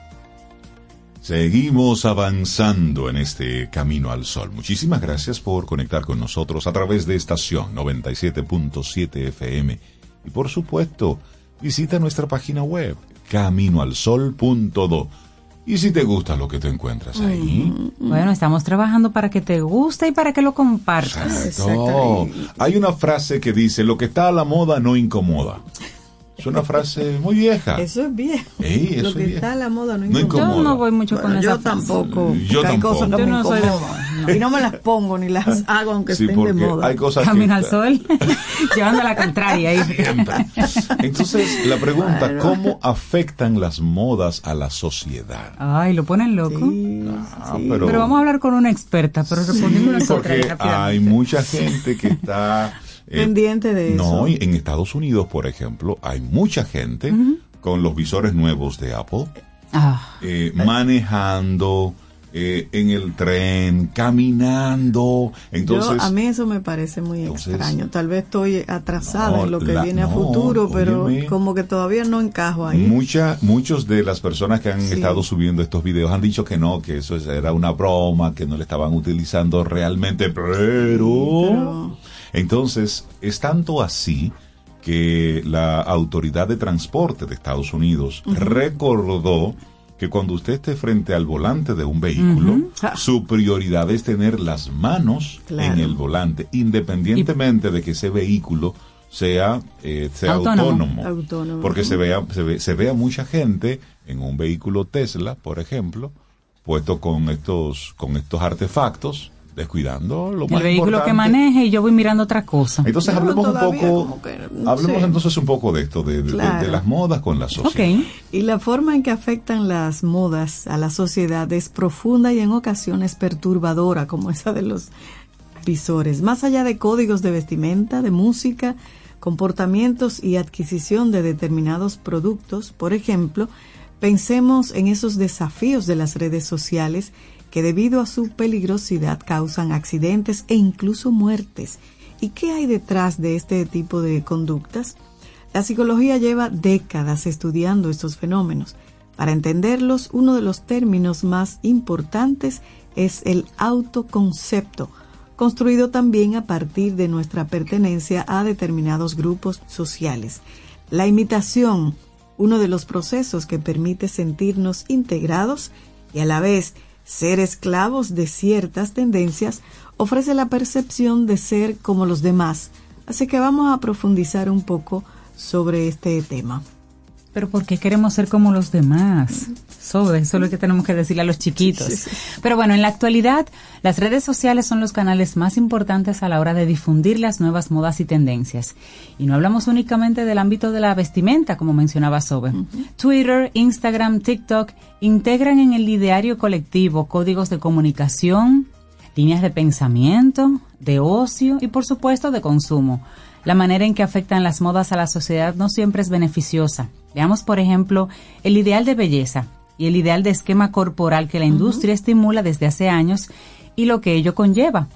Seguimos avanzando en este camino al sol. Muchísimas gracias por conectar con nosotros a través de estación 97.7 FM. Y por supuesto, visita nuestra página web caminoalsol.do. Y si te gusta lo que te encuentras ahí, Bueno, estamos trabajando para que te guste y para que lo compartas. No, hay una frase que dice, lo que está a la moda no incomoda. Es una frase muy vieja. Eso es viejo. Ey, eso Lo que está a la moda no No incomoda. Yo no voy mucho Bueno, con yo esa frase. tampoco. Yo tampoco. cosas que Yo me no soy de incomodan. Y no me las pongo ni las hago aunque Sí, estén de moda. hay cosas Camino al sol, llevando la contraria ahí. Entonces, la pregunta, ¿cómo afectan las modas a la sociedad? Ay, lo ponen loco. Ah, pero, Pero vamos a hablar con una experta, pero respondiendo porque hay mucha gente que está... eh, Pendiente de No, eso. y en Estados Unidos, por ejemplo, hay mucha gente con los visores nuevos de Apple Ah, eh, manejando eh, en el tren, caminando. Entonces, Yo, a mí eso me parece muy entonces- extraño. Tal vez estoy atrasada No, en lo que la- viene a no, futuro, pero óyeme. como que todavía no encajo ahí. Mucha, muchos de las personas que han Sí. estado subiendo estos videos han dicho que no, que eso es- era una broma, que no le estaban utilizando realmente, pero... pero- Entonces, es tanto así que la Autoridad de Transporte de Estados Unidos recordó que cuando usted esté frente al volante de un vehículo, su prioridad es tener las manos Claro. en el volante, independientemente de que ese vehículo sea, eh, sea Autónomo. autónomo. Autónomo. Porque se vea, se ve, se vea mucha gente en un vehículo Tesla, por ejemplo, puesto con estos, con estos artefactos, descuidando lo el más vehículo que importante. maneje y yo voy mirando otra cosa. Entonces No, hablemos un poco, que, no hablemos sé. entonces un poco de esto, de, de- de- Claro. de las modas con la sociedad. Ok. Y la forma en que afectan las modas a la sociedad es profunda y en ocasiones perturbadora, como esa de los visores. Más allá de códigos de vestimenta, de música, comportamientos y adquisición de determinados productos, por ejemplo, pensemos en esos desafíos de las redes sociales que debido a su peligrosidad causan accidentes e incluso muertes. ¿Y qué hay detrás de este tipo de conductas? La psicología lleva décadas estudiando estos fenómenos. Para entenderlos, uno de los términos más importantes es el autoconcepto, construido también a partir de nuestra pertenencia a determinados grupos sociales. La imitación, uno de los procesos que permite sentirnos integrados y a la vez ser esclavos de ciertas tendencias, ofrece la percepción de ser como los demás. Así que vamos a profundizar un poco sobre este tema. Pero ¿por qué queremos ser como los demás? Eso, eso es lo que tenemos que decirle a los chiquitos. Sí, sí, sí. Pero bueno, en la actualidad, las redes sociales son los canales más importantes a la hora de difundir las nuevas modas y tendencias. Y no hablamos únicamente del ámbito de la vestimenta, como mencionaba Sobe. Twitter, Instagram, TikTok integran en el ideario colectivo códigos de comunicación, líneas de pensamiento, de ocio y por supuesto de consumo. La manera en que afectan las modas a la sociedad no siempre es beneficiosa. Veamos, por ejemplo, el ideal de belleza y el ideal de esquema corporal que la industria estimula desde hace años y lo que ello conlleva.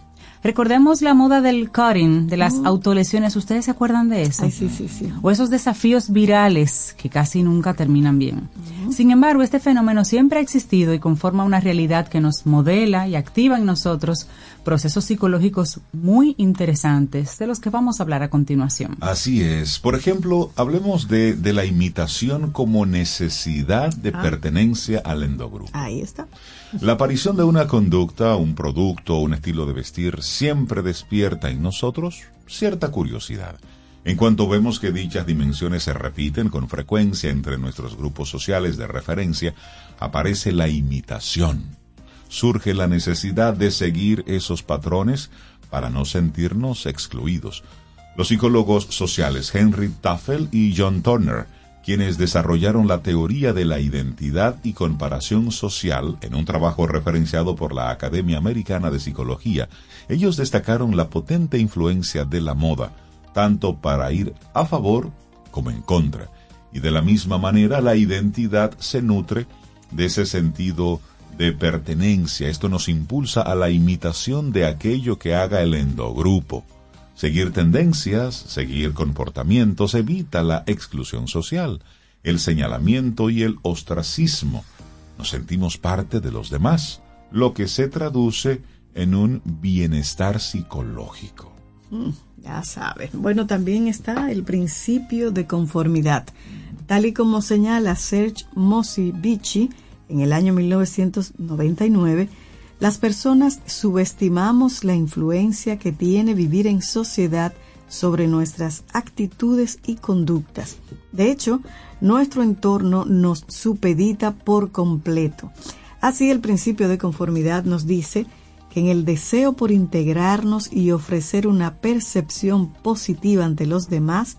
Recordemos la moda del cutting, de las autolesiones. ¿Ustedes se acuerdan de eso? Ay, sí, sí, sí. o esos desafíos virales que casi nunca terminan bien. Sin embargo, este fenómeno siempre ha existido y conforma una realidad que nos modela y activa en nosotros procesos psicológicos muy interesantes de los que vamos a hablar a continuación. Así es. Por ejemplo, hablemos de, de la imitación como necesidad de Ah. pertenencia al endogrupo. Ahí está. La aparición de una conducta, un producto, un estilo de vestir siempre despierta en nosotros cierta curiosidad. En cuanto vemos que dichas dimensiones se repiten con frecuencia entre nuestros grupos sociales de referencia, aparece la imitación. Surge la necesidad de seguir esos patrones para no sentirnos excluidos. Los psicólogos sociales Henry Tafel y John Turner quienes desarrollaron la teoría de la identidad y comparación social en un trabajo referenciado por la Academia Americana de Psicología. Ellos destacaron la potente influencia de la moda, tanto para ir a favor como en contra. Y de la misma manera la identidad se nutre de ese sentido de pertenencia. Esto nos impulsa a la imitación de aquello que haga el endogrupo. Seguir tendencias, seguir comportamientos evita la exclusión social, el señalamiento y el ostracismo. Nos sentimos parte de los demás, lo que se traduce en un bienestar psicológico. Mm, ya sabes. Bueno, también está el principio de conformidad. Tal y como señala Serge Mosivici en el año 1999, las personas subestimamos la influencia que tiene vivir en sociedad sobre nuestras actitudes y conductas. De hecho, nuestro entorno nos supedita por completo. Así el principio de conformidad nos dice que en el deseo por integrarnos y ofrecer una percepción positiva ante los demás,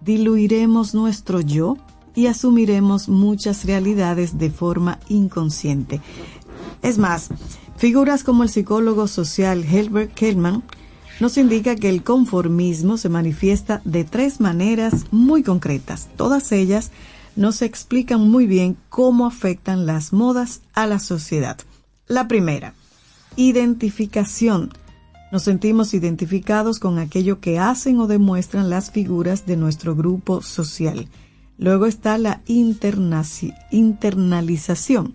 diluiremos nuestro yo y asumiremos muchas realidades de forma inconsciente. Es más, figuras como el psicólogo social Helbert Kellman nos indica que el conformismo se manifiesta de tres maneras muy concretas. Todas ellas nos explican muy bien cómo afectan las modas a la sociedad. La primera, identificación. Nos sentimos identificados con aquello que hacen o demuestran las figuras de nuestro grupo social. Luego está la internalización.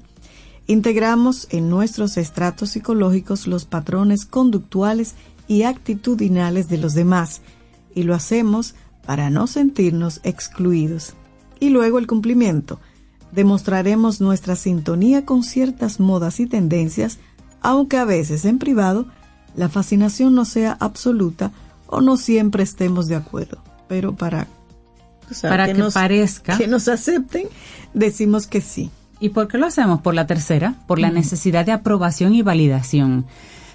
Integramos en nuestros estratos psicológicos los patrones conductuales y actitudinales de los demás y lo hacemos para no sentirnos excluidos. Y luego el cumplimiento. Demostraremos nuestra sintonía con ciertas modas y tendencias, aunque a veces en privado la fascinación no sea absoluta o no siempre estemos de acuerdo. Pero para, Para que parezca. que nos acepten, decimos que sí. ¿Y por qué lo hacemos? Por la tercera, por la necesidad de aprobación y validación.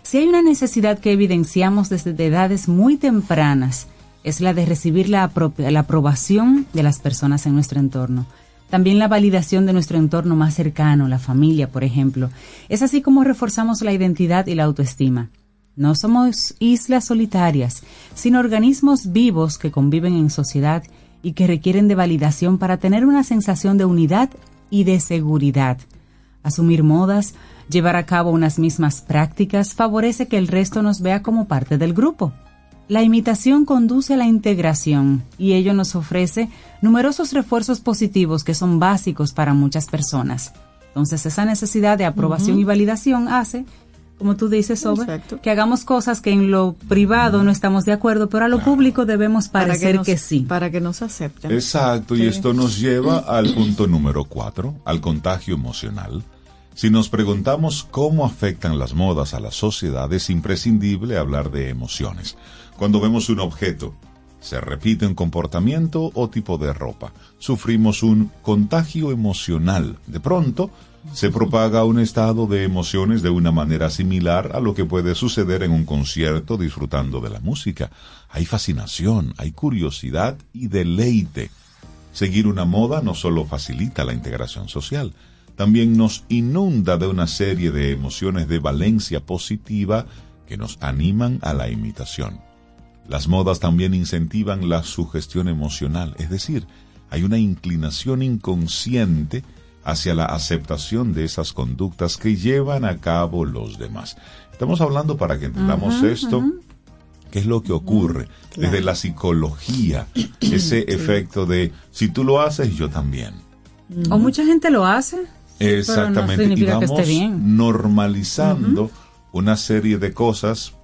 Si hay una necesidad que evidenciamos desde edades muy tempranas, es la de recibir la, apro- la aprobación de las personas en nuestro entorno. También la validación de nuestro entorno más cercano, la familia, por ejemplo. Es así como reforzamos la identidad y la autoestima. No somos islas solitarias, sino organismos vivos que conviven en sociedad y que requieren de validación para tener una sensación de unidad y de seguridad. Asumir modas, llevar a cabo unas mismas prácticas, favorece que el resto nos vea como parte del grupo. La imitación conduce a la integración y ello nos ofrece numerosos refuerzos positivos que son básicos para muchas personas. Entonces esa necesidad de aprobación y validación hace, como tú dices, Exacto. que hagamos cosas que en lo privado no estamos de acuerdo, pero a lo público debemos Para parecer nos- que sí. Para que nos acepten. Exacto, y esto nos lleva al punto número cuatro, al contagio emocional. Si nos preguntamos cómo afectan las modas a la sociedad, es imprescindible hablar de emociones. Cuando vemos un objeto, se repite un comportamiento o tipo de ropa, sufrimos un contagio emocional. De pronto, se propaga un estado de emociones de una manera similar a lo que puede suceder en un concierto disfrutando de la música. Hay fascinación, hay curiosidad y deleite. Seguir una moda no solo facilita la integración social, también nos inunda de una serie de emociones de valencia positiva que nos animan a la imitación. Las modas también incentivan la sugestión emocional, es decir, hay una inclinación inconsciente hacia la aceptación de esas conductas que llevan a cabo los demás. Estamos hablando para que entendamos esto, ujú. qué es lo que ocurre desde la psicología, ese efecto de si tú lo haces, yo también. O mucha gente lo hace. Exactamente. Pero no significa y que vamos esté bien. normalizando una serie de cosas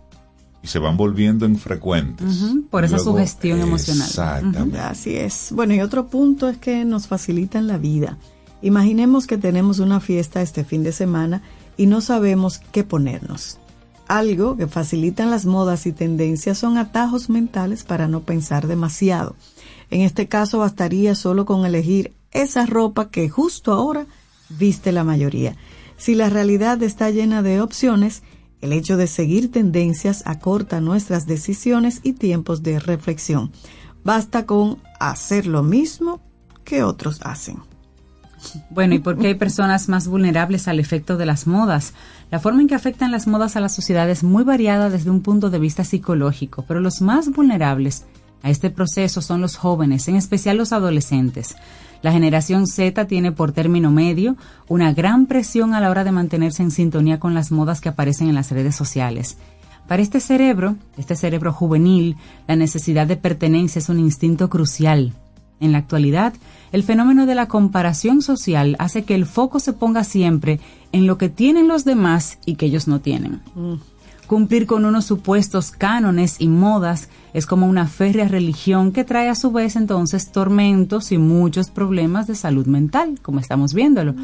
y se van volviendo infrecuentes. Ujú, por esa Luego, sugestión emocional. Exactamente. Así es. Bueno, y otro punto es que nos facilitan la vida. Imaginemos que tenemos una fiesta este fin de semana y no sabemos qué ponernos. Algo que facilitan las modas y tendencias son atajos mentales para no pensar demasiado. En este caso bastaría solo con elegir esa ropa que justo ahora viste la mayoría. Si la realidad está llena de opciones, el hecho de seguir tendencias acorta nuestras decisiones y tiempos de reflexión. Basta con hacer lo mismo que otros hacen. Bueno, ¿y por qué hay personas más vulnerables al efecto de las modas? La forma en que afectan las modas a la sociedad es muy variada desde un punto de vista psicológico, pero los más vulnerables a este proceso son los jóvenes, en especial los adolescentes. La generación Z tiene por término medio una gran presión a la hora de mantenerse en sintonía con las modas que aparecen en las redes sociales. Para este cerebro, este cerebro juvenil, la necesidad de pertenencia es un instinto crucial. En la actualidad, el fenómeno de la comparación social hace que el foco se ponga siempre en lo que tienen los demás y que ellos no tienen. Cumplir con unos supuestos cánones y modas es como una férrea religión que trae a su vez entonces tormentos y muchos problemas de salud mental, como estamos viéndolo.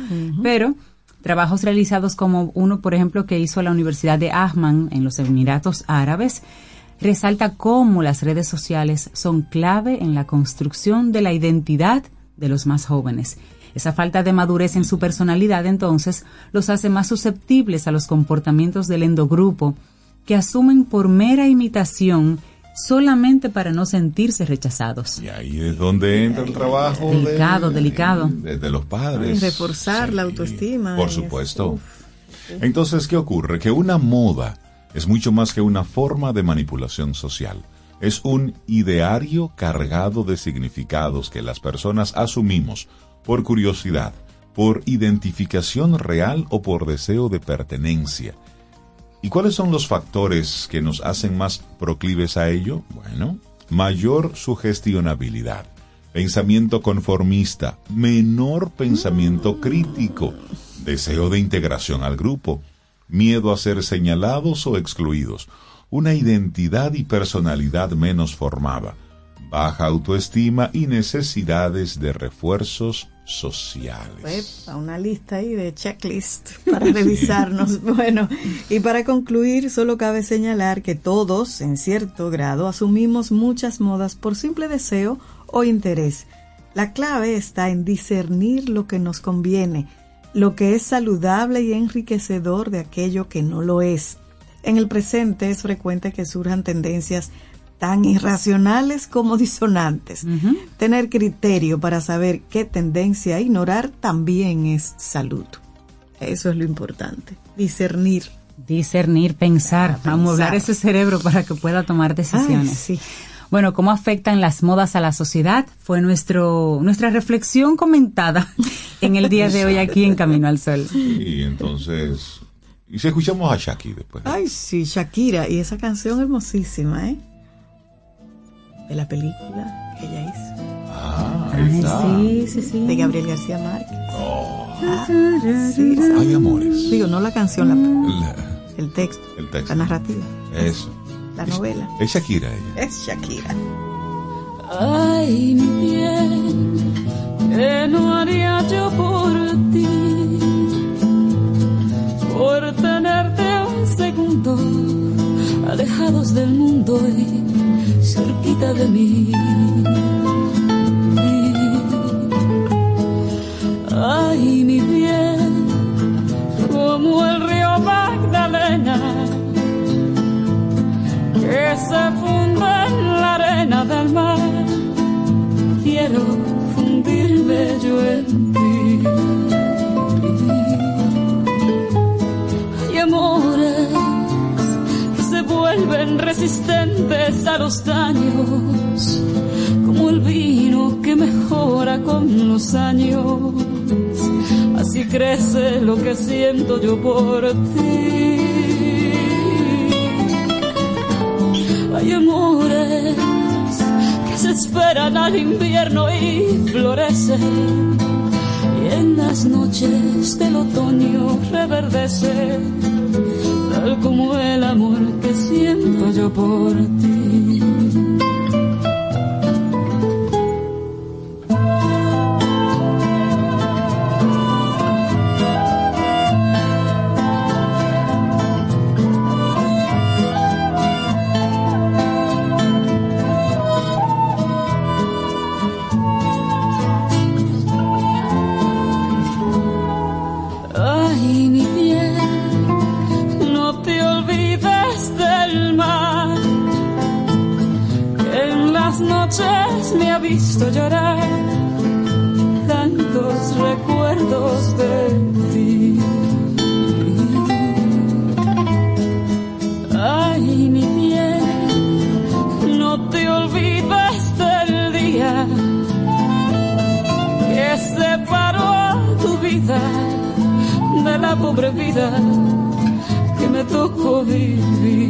Pero trabajos realizados como uno, por ejemplo, que hizo la Universidad de Ahman en los Emiratos Árabes, resalta cómo las redes sociales son clave en la construcción de la identidad de los más jóvenes. Esa falta de madurez en su personalidad entonces los hace más susceptibles a los comportamientos del endogrupo que asumen por mera imitación solamente para no sentirse rechazados. Y ahí es donde entra el trabajo de- Delicado, delicado. de, de los Y padres. reforzar la autoestima. Por supuesto. uf, Entonces, ¿qué ocurre? Que una moda es mucho más que una forma de manipulación social. Es un ideario cargado de significados que las personas asumimos por curiosidad, por identificación real o por deseo de pertenencia. ¿Y cuáles son los factores que nos hacen más proclives a ello? Bueno, mayor sugestionabilidad, pensamiento conformista, menor pensamiento crítico, deseo de integración al grupo, miedo a ser señalados o excluidos, una identidad y personalidad menos formada, baja autoestima y necesidades de refuerzos sociales. Epa, una lista ahí de checklist para revisarnos. Bueno, y para concluir, solo cabe señalar que todos, en cierto grado, asumimos muchas modas por simple deseo o interés. La clave está en discernir lo que nos conviene, lo que es saludable y enriquecedor de aquello que no lo es. En el presente es frecuente que surjan tendencias tan irracionales como disonantes. Tener criterio para saber qué tendencia ignorar también es salud. Eso es lo importante. Discernir. Discernir, pensar, pensar. ese cerebro para que pueda tomar decisiones. Ay, sí. Bueno, ¿cómo afectan las modas a la sociedad? Fue nuestro, nuestra reflexión comentada en el día de hoy aquí en Camino al Sol. Y entonces, y si escuchamos a Shaki después. Ay, sí, Shakira. Y esa canción hermosísima, ¿eh? De la película que ella hizo. Ah, ahí está. sí, sí, sí. De Gabriel García Márquez. Oh, Ah, sí, esa- Ay, amores. Digo, no la canción, la- La- el texto, el texto. la narrativa, Eso. La novela. Es Shakira ella. Es Shakira. Ay, mi bien, ¿qué no haría yo por ti? Por tenerte un segundo, alejados del mundo y cerquita de mí. Ay, mi bien, como el río Magdalena que se funde en la arena del mar. Quiero fundirme yo en ti. Hay amores que se vuelven resistentes a los daños, como el vino que mejora con los años. Así crece lo que siento yo por ti. Hay amores que se esperan al invierno y florecen. Y en las noches del otoño reverdecen, tal como el amor que siento yo por ti. Visto llorar tantos recuerdos de ti. Ay, mi bien, no te olvides del día que separó tu vida de la pobre vida que me tocó vivir.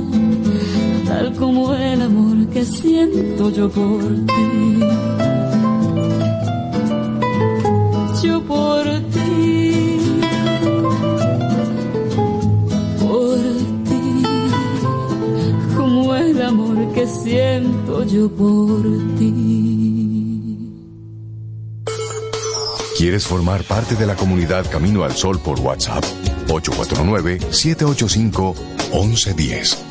tal como el amor que siento yo por ti. Yo por ti, por ti, como el amor que siento yo por ti. ¿Quieres formar parte de la comunidad Camino al Sol por WhatsApp? 849-785-1110.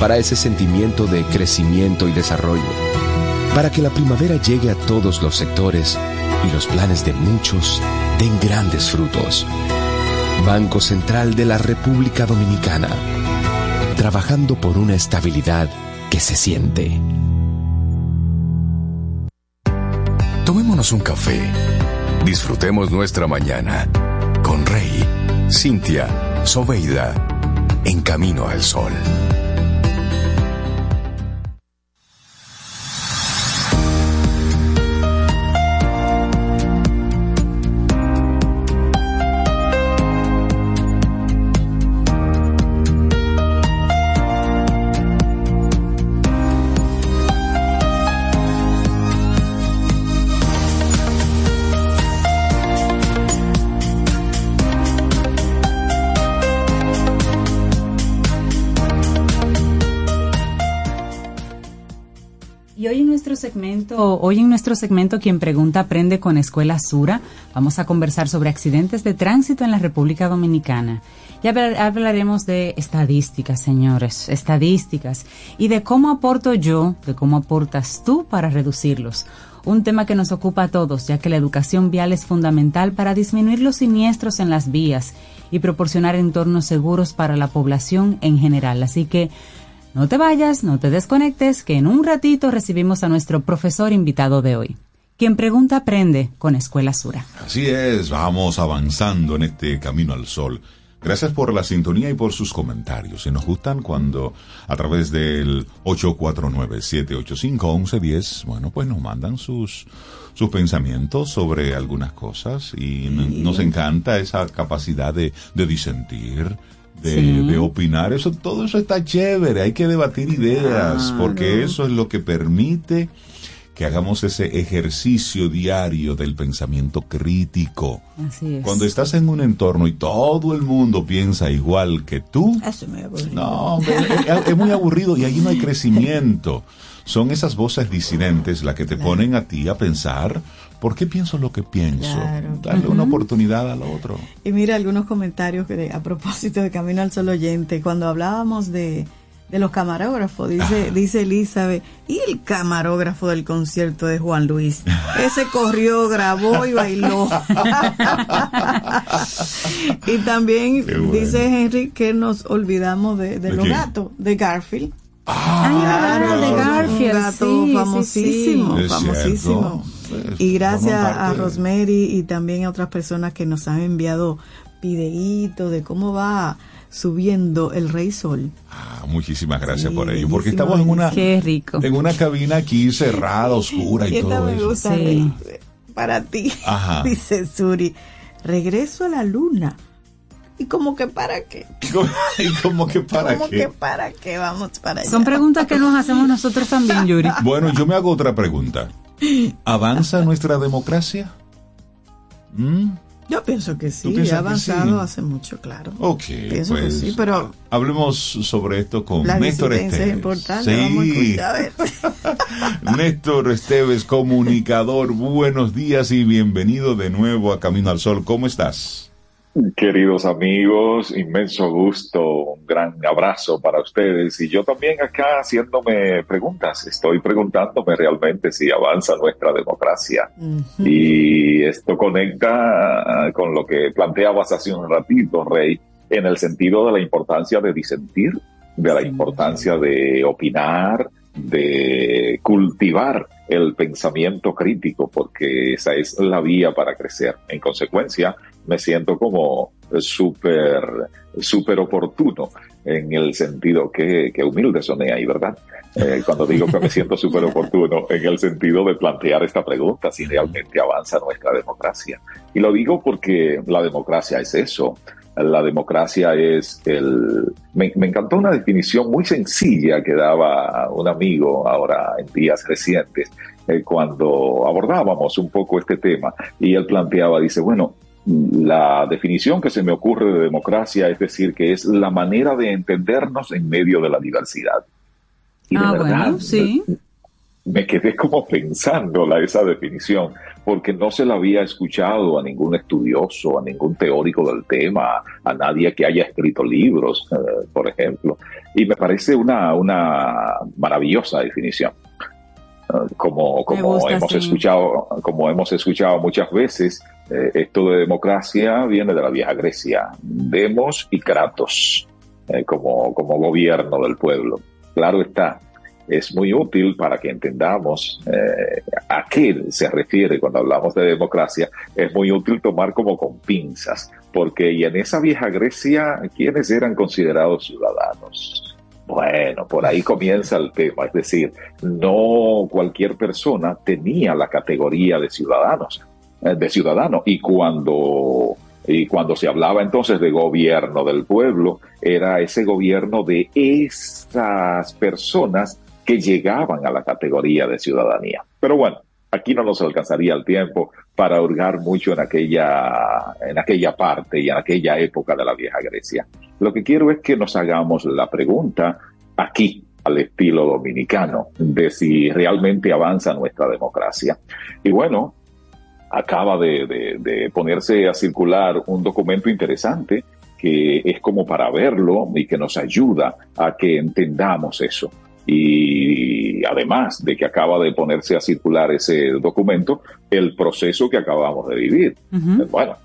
Para ese sentimiento de crecimiento y desarrollo. Para que la primavera llegue a todos los sectores y los planes de muchos den grandes frutos. Banco Central de la República Dominicana. Trabajando por una estabilidad que se siente. Tomémonos un café. Disfrutemos nuestra mañana con Rey, Cintia, Soveida, en camino al sol. Hoy en nuestro segmento Quien pregunta aprende con Escuela Sura, vamos a conversar sobre accidentes de tránsito en la República Dominicana. Y hablar- hablaremos de estadísticas, señores, estadísticas y de cómo aporto yo, de cómo aportas tú para reducirlos. Un tema que nos ocupa a todos, ya que la educación vial es fundamental para disminuir los siniestros en las vías y proporcionar entornos seguros para la población en general. Así que no te vayas, no te desconectes, que en un ratito recibimos a nuestro profesor invitado de hoy. Quien pregunta aprende con Escuela Sura. Así es, vamos avanzando en este camino al sol. Gracias por la sintonía y por sus comentarios. Si nos gustan cuando a través del 849-785-1110, bueno, pues nos mandan sus, sus pensamientos sobre algunas cosas y nos encanta esa capacidad de, de disentir, de, Sí. de opinar. Eso, todo eso está chévere, hay que debatir ideas, porque eso es lo que permite que hagamos ese ejercicio diario del pensamiento crítico. Así es. Cuando estás en un entorno y todo el mundo piensa igual que tú, Eso me no, es, es muy aburrido y ahí no hay crecimiento. Son esas voces disidentes las que te ponen a ti a pensar, ¿por qué pienso lo que pienso? Claro. Darle una oportunidad al otro. Y mira algunos comentarios que de- a propósito de Camino al Sol Oyente, cuando hablábamos de, de los camarógrafos, dice, dice Elizabeth, y el camarógrafo del concierto de Juan Luis, ese corrió, grabó y bailó. y también bueno. dice Henry que nos olvidamos de, de ¿De los quién? gatos, de Garfield. Ay, Claro, de Garfield, un gato sí, sí, famosísimo, sí. Famosísimo. Y gracias a Rosemary y también a otras personas que nos han enviado videitos de cómo va subiendo el Rey Sol. Ah, muchísimas gracias Sí, por ello, porque estamos en una, Qué rico. en una cabina aquí cerrada, oscura y esta todo me eso. gusta Sí. Para ti, Ajá. dice Suri. Regreso a la luna. ¿Y como que para qué? ¿Y como- ¿Y como que para ¿Cómo qué? que para qué vamos para allá? Son preguntas que nos hacemos nosotros también, Yuri. Bueno, yo me hago otra pregunta. ¿Avanza nuestra democracia? ¿Mm? Yo pienso que ¿Tú sí, ha avanzado sí? hace mucho, claro. Ok, Pienso que pues sí, pero hablemos sobre esto con la Néstor disidencia es Esteves. importante. Vamos a Sí, escuchar, a ver. Néstor Esteves, comunicador, buenos días y bienvenido de nuevo a Camino al Sol. ¿Cómo estás? Queridos amigos, inmenso gusto, un gran abrazo para ustedes. Y yo también acá haciéndome preguntas, estoy preguntándome realmente si avanza nuestra democracia. Y esto conecta ah, con lo que planteabas hace un ratito, Rey, en el sentido de la importancia de disentir, de la importancia de opinar, de cultivar el pensamiento crítico, porque esa es la vía para crecer. En consecuencia, me siento como súper, súper oportuno en el sentido que, humilde soné ahí, ¿verdad? Eh, cuando digo que me siento súper oportuno en el sentido de plantear esta pregunta, si realmente avanza nuestra democracia. Y lo digo porque la democracia es eso. La democracia es el... Me, me encantó una definición muy sencilla que daba un amigo ahora en días recientes, eh, cuando abordábamos un poco este tema, y él planteaba, dice, bueno, la definición que se me ocurre de democracia es decir, que es la manera de entendernos en medio de la diversidad. Y de ah, verdad, bueno, sí. me quedé como pensándola esa definición, porque no se la había escuchado a ningún estudioso, a ningún teórico del tema, a nadie que haya escrito libros, eh, por ejemplo. Y me parece una, una maravillosa definición. Eh, como como gusta, hemos sí. escuchado como hemos escuchado muchas veces eh, esto de democracia viene de la vieja Grecia demos y kratos eh, como como gobierno del pueblo. Claro está es muy útil para que entendamos eh, a qué se refiere cuando hablamos de democracia es muy útil tomar como con pinzas porque y en esa vieja Grecia quiénes eran considerados ciudadanos bueno, por ahí comienza el tema, es decir, no cualquier persona tenía la categoría de ciudadanos, de ciudadano, y cuando y cuando se hablaba entonces de gobierno del pueblo, era ese gobierno de esas personas que llegaban a la categoría de ciudadanía. Pero bueno, aquí no nos alcanzaría el tiempo para hurgar mucho en aquella, en aquella parte y en aquella época de la vieja Grecia. Lo que quiero es que nos hagamos la pregunta aquí, al estilo dominicano, de si realmente avanza nuestra democracia. Y bueno, acaba de, de- de ponerse a circular un documento interesante que es como para verlo y que nos ayuda a que entendamos eso. Y además de que acaba de ponerse a circular ese documento, el proceso que acabamos de vivir. Ujú. Bueno,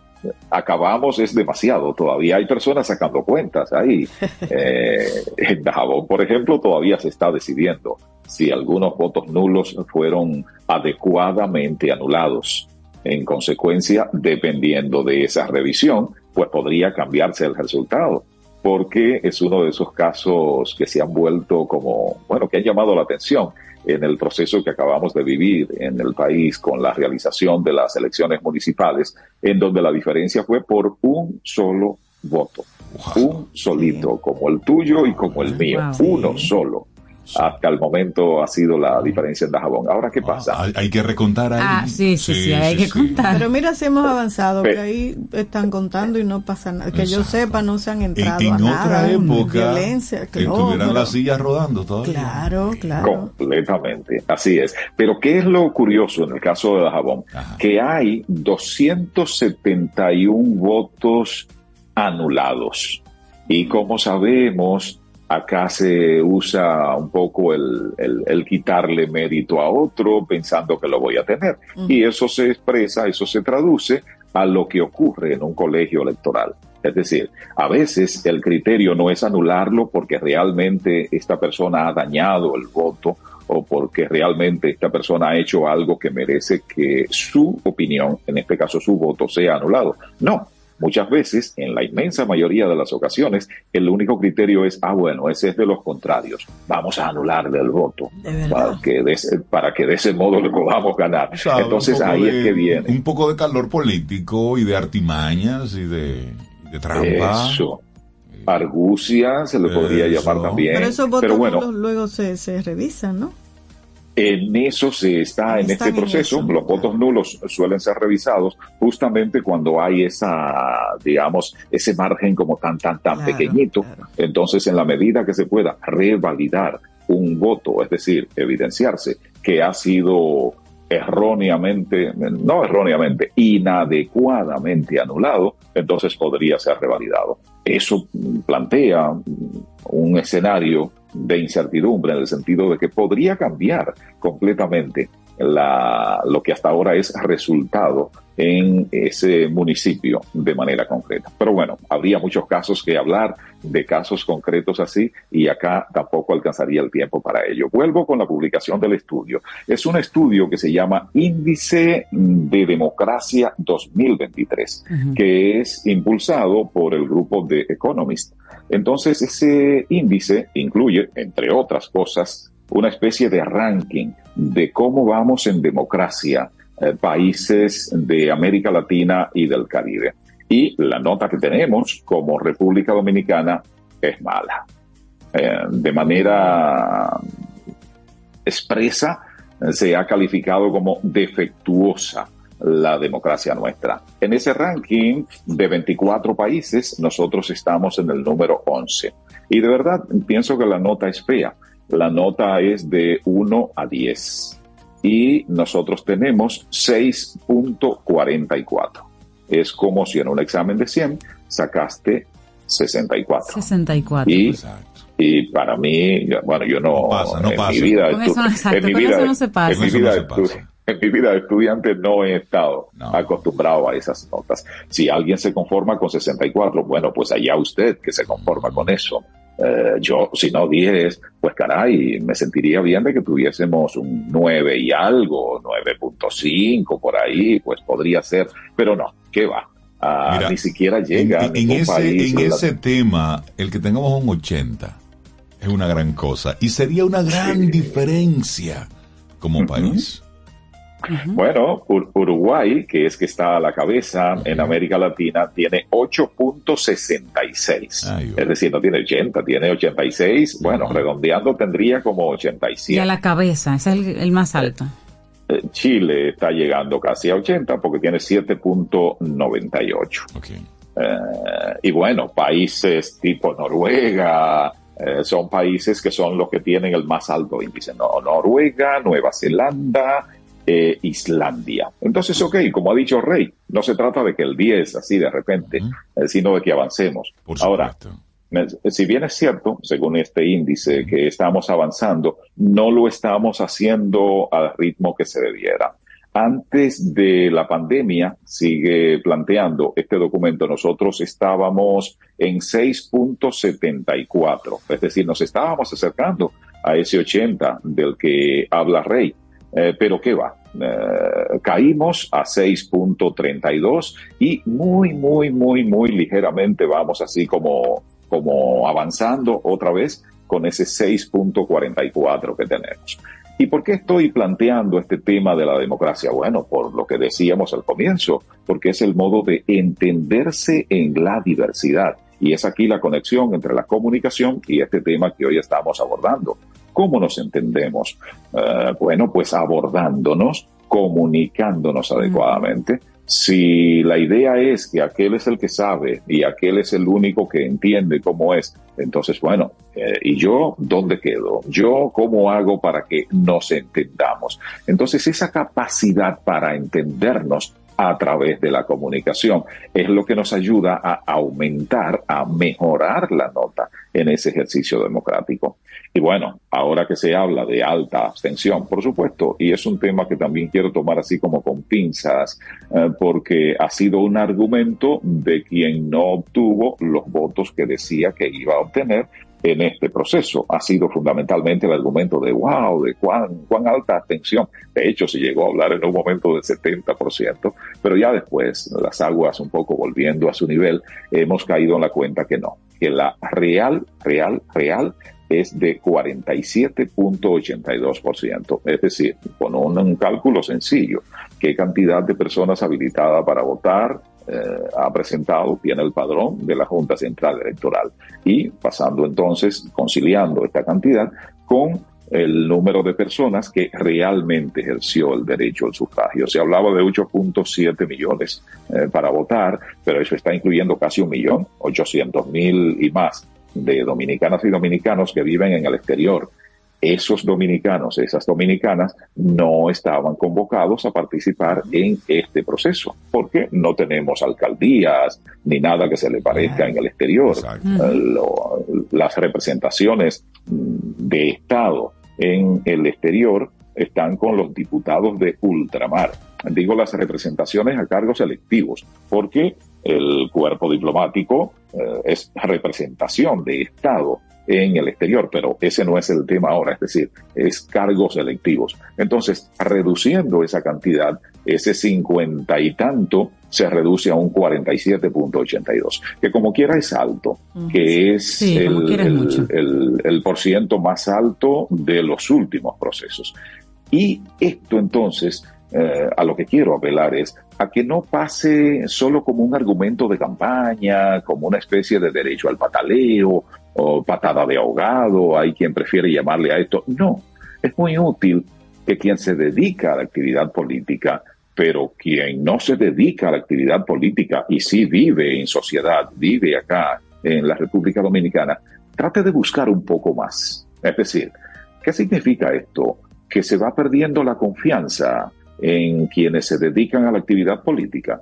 acabamos es demasiado. Todavía hay personas sacando cuentas ahí. Eh, en por ejemplo, todavía se está decidiendo si algunos votos nulos fueron adecuadamente anulados. En consecuencia, dependiendo de esa revisión, pues podría cambiarse el resultado, porque es uno de esos casos que se han vuelto como, bueno, que han llamado la atención en el proceso que acabamos de vivir en el país con la realización de las elecciones municipales, en donde la diferencia fue por un solo voto, un solito, como el tuyo y como el mío, Wow. uno solo. Hasta el momento ha sido la diferencia en Dajabón. Ahora, ¿qué pasa? Hay, hay que recontar ahí. Ah, sí, sí, sí, hay que contar. Pero mira si hemos avanzado, que ahí están contando y no pasa nada. Que yo sepa, no se han En, entrado en a otra nada. época, Violencia, que claro, estuvieran pero- las sillas rodando todavía. Claro, claro. Completamente, así es. Pero ¿qué es lo curioso en el caso de Dajabón? Ajá. Que hay 271 votos anulados. Y como sabemos, acá se usa un poco el, el- el quitarle mérito a otro pensando que lo voy a tener. Y eso se expresa, eso se traduce a lo que ocurre en un colegio electoral. Es decir, a veces el criterio no es anularlo porque realmente esta persona ha dañado el voto o porque realmente esta persona ha hecho algo que merece que su opinión, en este caso su voto, sea anulado. No, muchas veces, en la inmensa mayoría de las ocasiones, el único criterio es, ah, bueno, ese es de los contrarios, vamos a anularle el voto De verdad. para que, de ese, para que de ese modo le podamos ganar. Entonces ahí de- es que viene. Un poco de calor político y de artimañas y de, de trampa. Eso. Argucia se le podría Eso. llamar también. Pero esos votos Pero bueno, luego se, se revisan, ¿no? En eso se está en este proceso. eso. Los votos nulos suelen ser revisados justamente cuando hay esa, digamos, ese margen como tan, tan, tan Claro, pequeñito. claro. Entonces, en la medida que se pueda revalidar un voto, es decir, evidenciarse que ha sido erróneamente, no erróneamente, inadecuadamente anulado, entonces podría ser revalidado. Eso plantea un escenario de incertidumbre en el sentido de que podría cambiar completamente la, lo que hasta ahora es resultado en ese municipio de manera concreta. Pero bueno, habría muchos casos que hablar de casos concretos así y acá tampoco alcanzaría el tiempo para ello. Vuelvo con la publicación del estudio. Es un estudio que se llama Índice de Democracia 2023, que es impulsado por el grupo de Economist. Entonces, ese índice incluye, entre otras cosas, una especie de ranking de cómo vamos en democracia eh, países de América Latina y del Caribe. Y la nota que tenemos como República Dominicana es mala. Eh, de manera expresa eh, se ha calificado como defectuosa la democracia nuestra. En ese ranking de 24 países, nosotros estamos en el número 11. Y de verdad pienso que la nota es fea. La nota es de 1 a 10 y nosotros tenemos 6.44. Es como si en un examen de 100 sacaste 64. 64. Y, Exacto. y para mí, yo- bueno, yo no, No pasa, no en pasa. mi vida, Con eso exacto, en mi con vida, eso no se pasa. en mi vida no de estu- pasa. en mi vida de estudiante no he estado No. acostumbrado a esas notas. Si alguien se conforma con 64, bueno, pues allá usted que se conforma con eso. Eh, yo, si no 10, pues caray, me sentiría bien de que tuviésemos un 9 y algo, 9.5 por ahí, pues podría ser, pero no, ¿qué va? Ah, Mira, ni siquiera llega en ese, país. en la- ese tema, el que tengamos un 80 es una gran cosa y sería una gran diferencia como país. Bueno, Ur- Uruguay, que es que está a la cabeza en América Latina, tiene 8.66. Ay, bueno. es decir, no tiene 80, tiene 86. Bueno, Ujú. redondeando tendría como Y a 87. la cabeza, es el, el más alto. Eh, Chile está llegando casi a 80 porque tiene 7.98. Ok. Eh, y bueno, países tipo Noruega eh, son países que son los que tienen el más alto índice. No, Noruega, Nueva Zelanda, eh, Islandia. Entonces, ok, como ha dicho Rey, no se trata de que el 10 así de repente, eh, sino de que avancemos. Ahora, si bien es cierto, según este índice, que estamos avanzando, no lo estamos haciendo al ritmo que se debiera. Antes de la pandemia, sigue planteando este documento, nosotros estábamos en 6.74, es decir, nos estábamos acercando a ese 80 del que habla Rey. Eh, pero ¿qué va? Eh, caímos a 6.32 y muy, muy, muy, muy ligeramente vamos así como, como avanzando otra vez con ese 6.44 que tenemos. ¿Y por qué estoy planteando este tema de la democracia? Bueno, por lo que decíamos al comienzo, porque es el modo de entenderse en la diversidad. Y es aquí la conexión entre la comunicación y este tema que hoy estamos abordando. ¿Cómo nos entendemos? Eh, bueno, pues abordándonos, comunicándonos adecuadamente. Si la idea es que aquel es el que sabe y aquel es el único que entiende cómo es, entonces, bueno, eh, ¿y yo dónde quedo? ¿Yo cómo hago para que nos entendamos? Entonces, esa capacidad para entendernos a través de la comunicación es lo que nos ayuda a aumentar, a mejorar la nota en ese ejercicio democrático. Y bueno, ahora que se habla de alta abstención, por supuesto, y es un tema que también quiero tomar así como con pinzas, eh, porque ha sido un argumento de quien no obtuvo los votos que decía que iba a obtener en este proceso. Ha sido fundamentalmente el argumento de wow, de cuán, cuán alta abstención. De hecho, se llegó a hablar en un momento del 70%, pero ya después, las aguas un poco volviendo a su nivel, hemos caído en la cuenta que no, que la real, real, real es de 47.82%. Es decir, con un, un cálculo sencillo, qué cantidad de personas habilitadas para votar eh, ha presentado, tiene el padrón de la Junta Central Electoral. Y pasando entonces, conciliando esta cantidad con el número de personas que realmente ejerció el derecho al sufragio. Se hablaba de 8.7 millones eh, para votar, pero eso está incluyendo casi un millón, 800 mil y más de dominicanas y dominicanos que viven en el exterior. Esos dominicanos, esas dominicanas, no estaban convocados a participar en este proceso, porque no tenemos alcaldías ni nada que se le parezca en el exterior. Eh, lo- las representaciones de Estado en el exterior están con los diputados de ultramar. Digo las representaciones a cargos electivos, porque el cuerpo diplomático eh, es representación de Estado en el exterior, pero ese no es el tema ahora, es decir, es cargos electivos. Entonces, reduciendo esa cantidad, ese cincuenta y tanto se reduce a un 47.82, que como quiera es alto, que es Sí, el- el por ciento más alto de los últimos procesos. Y esto entonces, eh, a lo que quiero apelar es a que no pase solo como un argumento de campaña, como una especie de derecho al pataleo o patada de ahogado, hay quien prefiere llamarle a esto. No, es muy útil que quien se dedica a la actividad política, pero quien no se dedica a la actividad política y sí vive en sociedad, vive acá en la República Dominicana, trate de buscar un poco más. Es decir, ¿qué significa esto? Que se va perdiendo la confianza en quienes se dedican a la actividad política,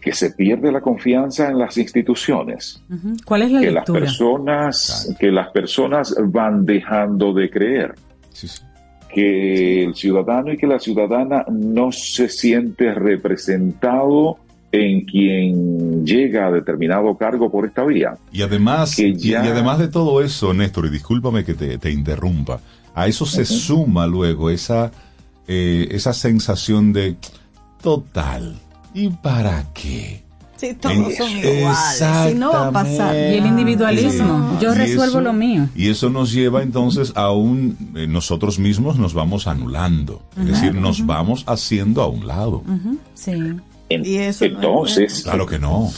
que se pierde la confianza en las instituciones. ¿Cuál es la que las personas, que las personas van dejando de creer, que el ciudadano y que la ciudadana no se siente representado en quien llega a determinado cargo por esta vía. Y además, Que y- ya- y además de todo eso, Néstor, y discúlpame que te, te interrumpa, a eso se suma luego esa, eh, esa sensación de total. ¿Y para qué? Sí, todos son iguales. Si no va a pasar. Exactamente. Y el individualismo. Yo Y resuelvo eso- lo mío. Y eso nos lleva entonces a un... eh, nosotros mismos nos vamos anulando. Es decir, nos vamos haciendo a un lado. Sí. Y eso no es Entonces, Claro que no.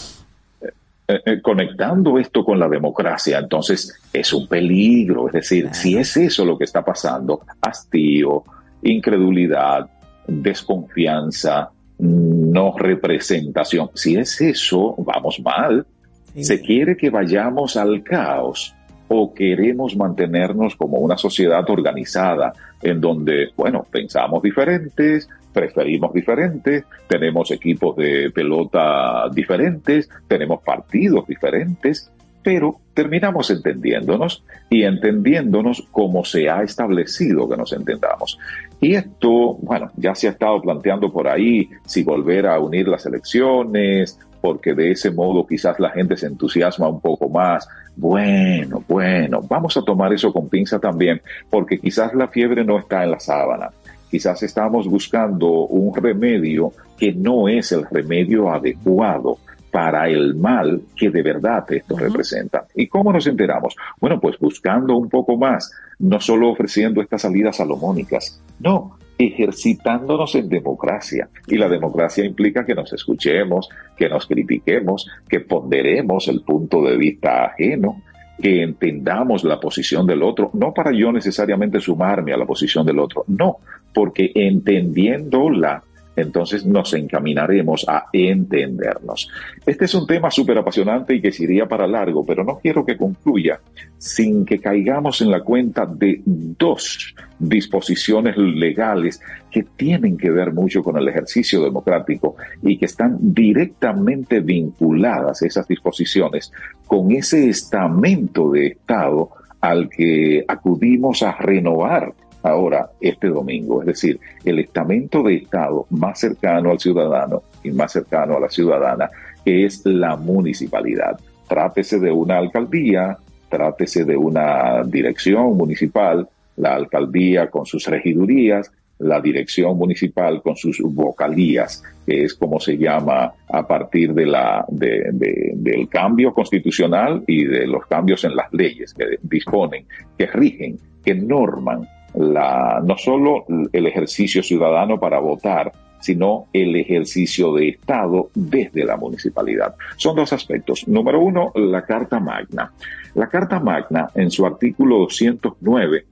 eh, eh, conectando esto con la democracia, entonces es un peligro. Es decir, si es eso lo que está pasando, hastío, incredulidad, desconfianza, no representación, si es eso, vamos mal. ¿Se quiere que vayamos al caos o queremos mantenernos como una sociedad organizada en donde, bueno, pensamos diferentes, preferimos diferentes, tenemos equipos de pelota diferentes, tenemos partidos diferentes, pero terminamos entendiéndonos y entendiéndonos como se ha establecido que nos entendamos. Y esto, bueno, ya se ha estado planteando por ahí si volver a unir las elecciones, porque de ese modo quizás la gente se entusiasma un poco más. Bueno, bueno, vamos a tomar eso con pinza también, porque quizás la fiebre no está en la sábana. Quizás estamos buscando un remedio que no es el remedio adecuado para el mal que de verdad esto representa. ¿Y cómo nos enteramos? Bueno, pues buscando un poco más, no solo ofreciendo estas salidas salomónicas, no, ejercitándonos en democracia. Y la democracia implica que nos escuchemos, que nos critiquemos, que ponderemos el punto de vista ajeno, que entendamos la posición del otro, no para yo necesariamente sumarme a la posición del otro, no, porque entendiéndola, entonces nos encaminaremos a entendernos. Este es un tema súper apasionante y que iría para largo, pero no quiero que concluya sin que caigamos en la cuenta de dos disposiciones legales que tienen que ver mucho con el ejercicio democrático y que están directamente vinculadas esas disposiciones con ese estamento de Estado al que acudimos a renovar ahora este domingo, es decir, el estamento de Estado más cercano al ciudadano y más cercano a la ciudadana, es la municipalidad. Trátese de una alcaldía, trátese de una dirección municipal, la alcaldía con sus regidurías, la dirección municipal con sus vocalías, que es como se llama a partir de la, de- de- del cambio constitucional y de los cambios en las leyes que disponen, que rigen, que norman la, no solo el ejercicio ciudadano para votar, sino el ejercicio de Estado desde la municipalidad. Son dos aspectos. Número uno, la Carta Magna. La Carta Magna, en su artículo 209,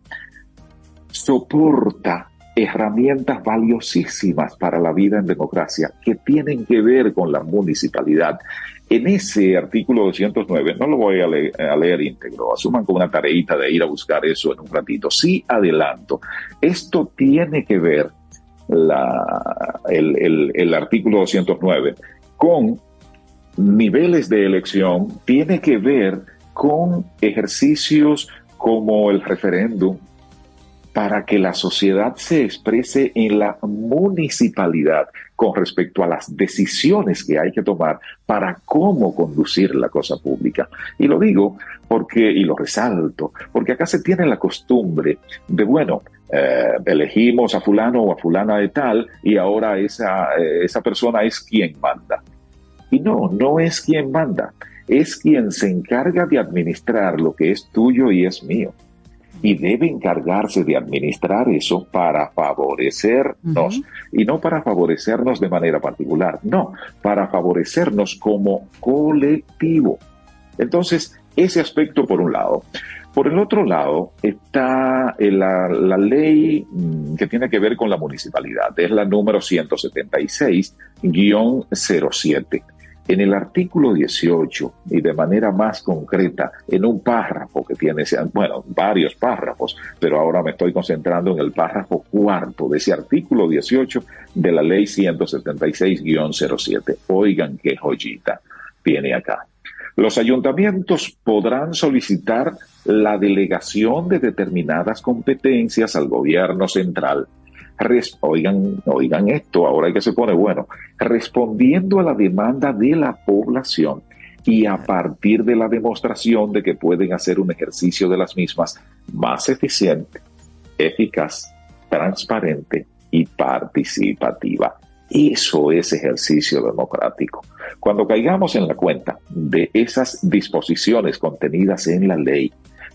soporta herramientas valiosísimas para la vida en democracia que tienen que ver con la municipalidad. En ese artículo 209, no lo voy a, le- a leer íntegro, asuman como una tareita de ir a buscar eso en un ratito. Sí, adelanto. Esto tiene que ver la- el, el- el artículo 209 con niveles de elección, tiene que ver con ejercicios como el referéndum, para que la sociedad se exprese en la municipalidad con respecto a las decisiones que hay que tomar para cómo conducir la cosa pública. Y lo digo porque, y lo resalto, porque acá se tiene la costumbre de, bueno, eh, elegimos a fulano o a fulana de tal y ahora esa, eh, esa persona es quien manda. Y no, no es quien manda, es quien se encarga de administrar lo que es tuyo y es mío y debe encargarse de administrar eso para favorecernos y no para favorecernos de manera particular, no, para favorecernos como colectivo. Entonces, ese aspecto por un lado. Por el otro lado está eh, la, la ley mm, que tiene que ver con la municipalidad, es la número 176-07 en el artículo 18 y de manera más concreta en un párrafo que tiene, bueno, varios párrafos, pero ahora me estoy concentrando en el párrafo cuarto de ese artículo 18 de la ley 176-07. Oigan qué joyita tiene acá. Los ayuntamientos podrán solicitar la delegación de determinadas competencias al gobierno central oigan, oigan esto, ahora hay que se pone bueno, respondiendo a la demanda de la población y a partir de la demostración de que pueden hacer un ejercicio de las mismas más eficiente, eficaz, transparente y participativa. Eso es ejercicio democrático. Cuando caigamos en la cuenta de esas disposiciones contenidas en la ley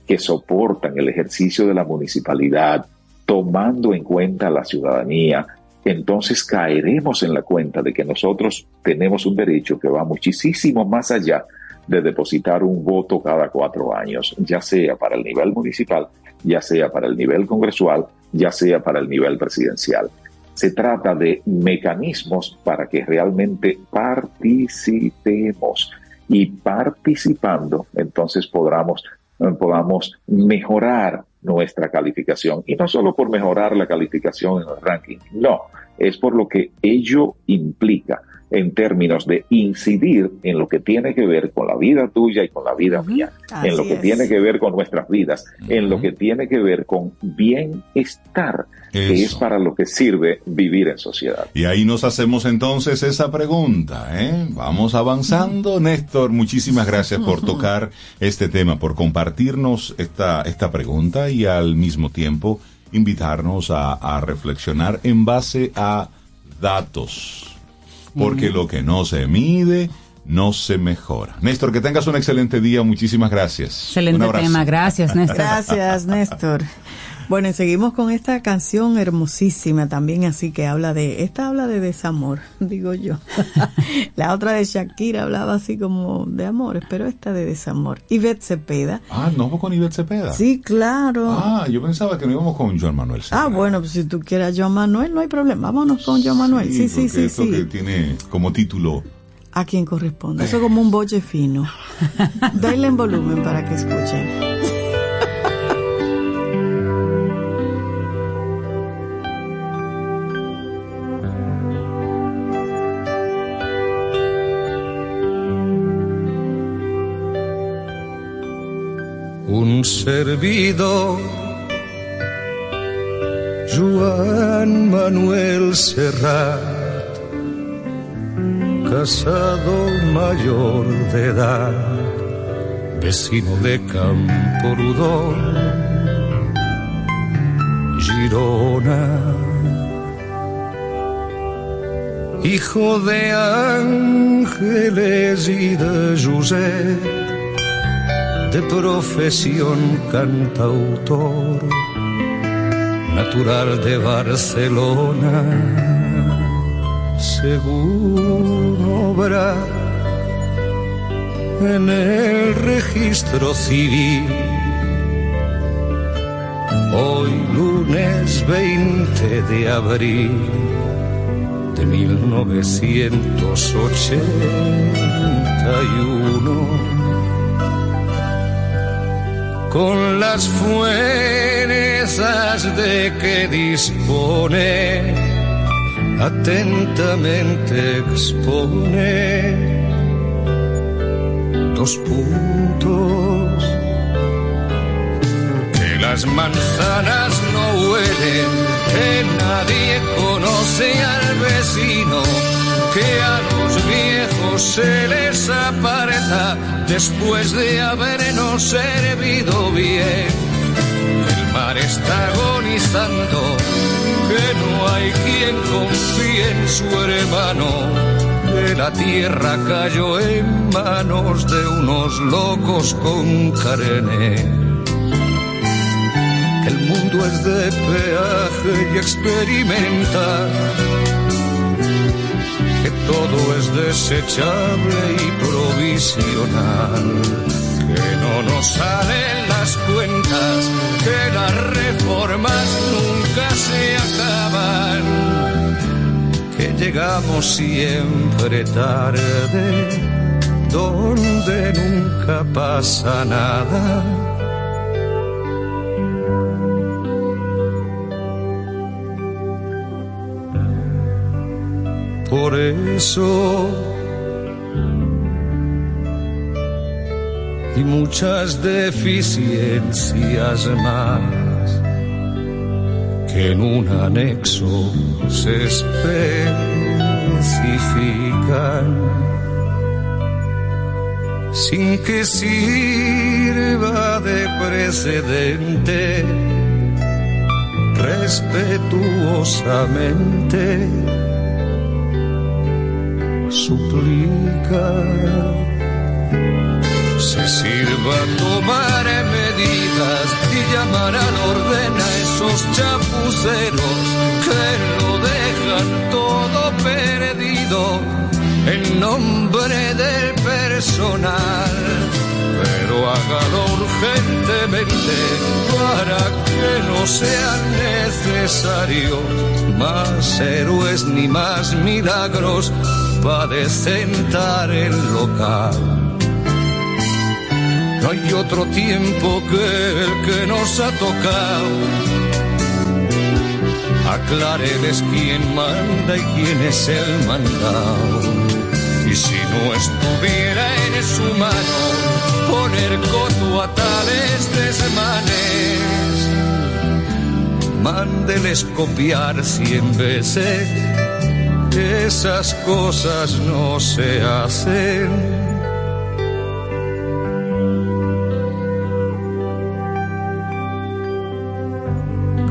que soportan el ejercicio de la municipalidad, tomando en cuenta a la ciudadanía, entonces caeremos en la cuenta de que nosotros tenemos un derecho que va muchísimo más allá de depositar un voto cada cuatro años, ya sea para el nivel municipal, ya sea para el nivel congresual, ya sea para el nivel presidencial. Se trata de mecanismos para que realmente participemos y participando, entonces podamos, podamos mejorar nuestra calificación. Y no solo por mejorar la calificación en el ranking, no, es por lo que ello implica en términos de incidir en lo que tiene que ver con la vida tuya y con la vida mía, en lo que es. tiene que ver con nuestras vidas, en lo que tiene que ver con bienestar, que es para lo que sirve vivir en sociedad. Y ahí nos hacemos entonces esa pregunta, ¿eh? Vamos avanzando. Néstor, muchísimas gracias por tocar este tema, por compartirnos esta, esta pregunta y al mismo tiempo invitarnos a, a reflexionar en base a datos. Porque lo que no se mide, no se mejora. Néstor, que tengas un excelente día. Muchísimas gracias. Excelente tema, gracias Néstor. Gracias, Néstor. Bueno, y seguimos con esta canción hermosísima también, así que habla de, esta habla de desamor, digo yo. La otra de Shakira hablaba así como de amores, pero esta de desamor. Ivette Cepeda. Ah, no con Ivette Cepeda. Sí, claro. Ah, yo pensaba que no íbamos con Joan Manuel. Ah, bueno, pues si tú quieras Joan Manuel, no hay problema. Vámonos con Joan Manuel. Sí, sí, sí, esto sí. que tiene como título A quien corresponde. Eso como un boche fino. Dale en volumen para que escuchen. Un servidor, Joan Manuel Serrat, casado mayor de edad, vecino de Camporudón, Girona. Hijo de ángeles y de José, de profesión cantautor, natural de Barcelona, según obra en el registro civil. Hoy lunes lunes 20 de abril de 1981 con las fuerzas de que dispone, atentamente expone dos puntos. Que las manzanas no huelen, que nadie conoce al vecino, que a los viejos se les aparta después de habernos servido bien. El mar está agonizando, que no hay quien confíe en su hermano. Que la tierra cayó en manos de unos locos con carne. El mundo es de peaje y experimenta todo es desechable y provisional, que no nos salen las cuentas, que las reformas nunca se acaban, que llegamos siempre tarde, donde nunca pasa nada. Por eso. Y muchas deficiencias más que en un anexo se especifican. Sin que sirva de precedente respetuosamente suplica se sirva tomar medidas y llamar al orden a esos chapuceros que lo dejan todo perdido en nombre del personal. Pero hágalo urgentemente para que no sean necesarios más héroes ni más milagros para decentar el local. No hay otro tiempo que el que nos ha tocado. Acláreles quién manda y quién es el mandado. Y si no estuviera en su mano poner coto a tales desmanes, mándeles copiar cien veces esas cosas no se hacen.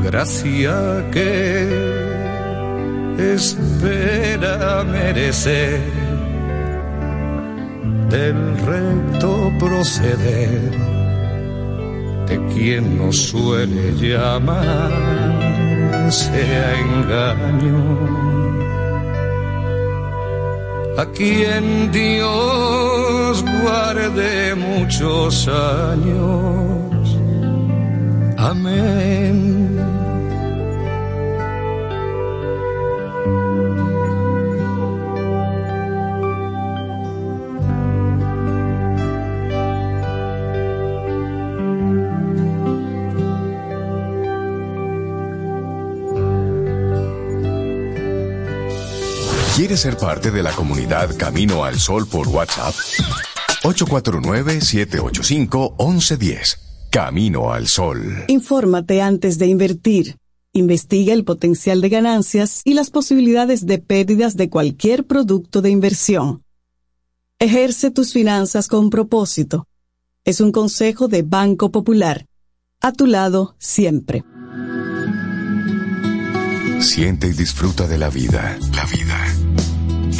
Gracia que espera merecer del recto proceder de quien nos suele llamar sea engaño a quien Dios guarde muchos años. Amén. ¿Quieres ser parte de la comunidad Camino al Sol por WhatsApp? 849-785-1110. Camino al Sol. Infórmate antes de invertir. Investiga el potencial de ganancias y las posibilidades de pérdidas de cualquier producto de inversión. Ejerce tus finanzas con propósito. Es un consejo de Banco Popular. A tu lado siempre. Siente y disfruta de la vida. La vida.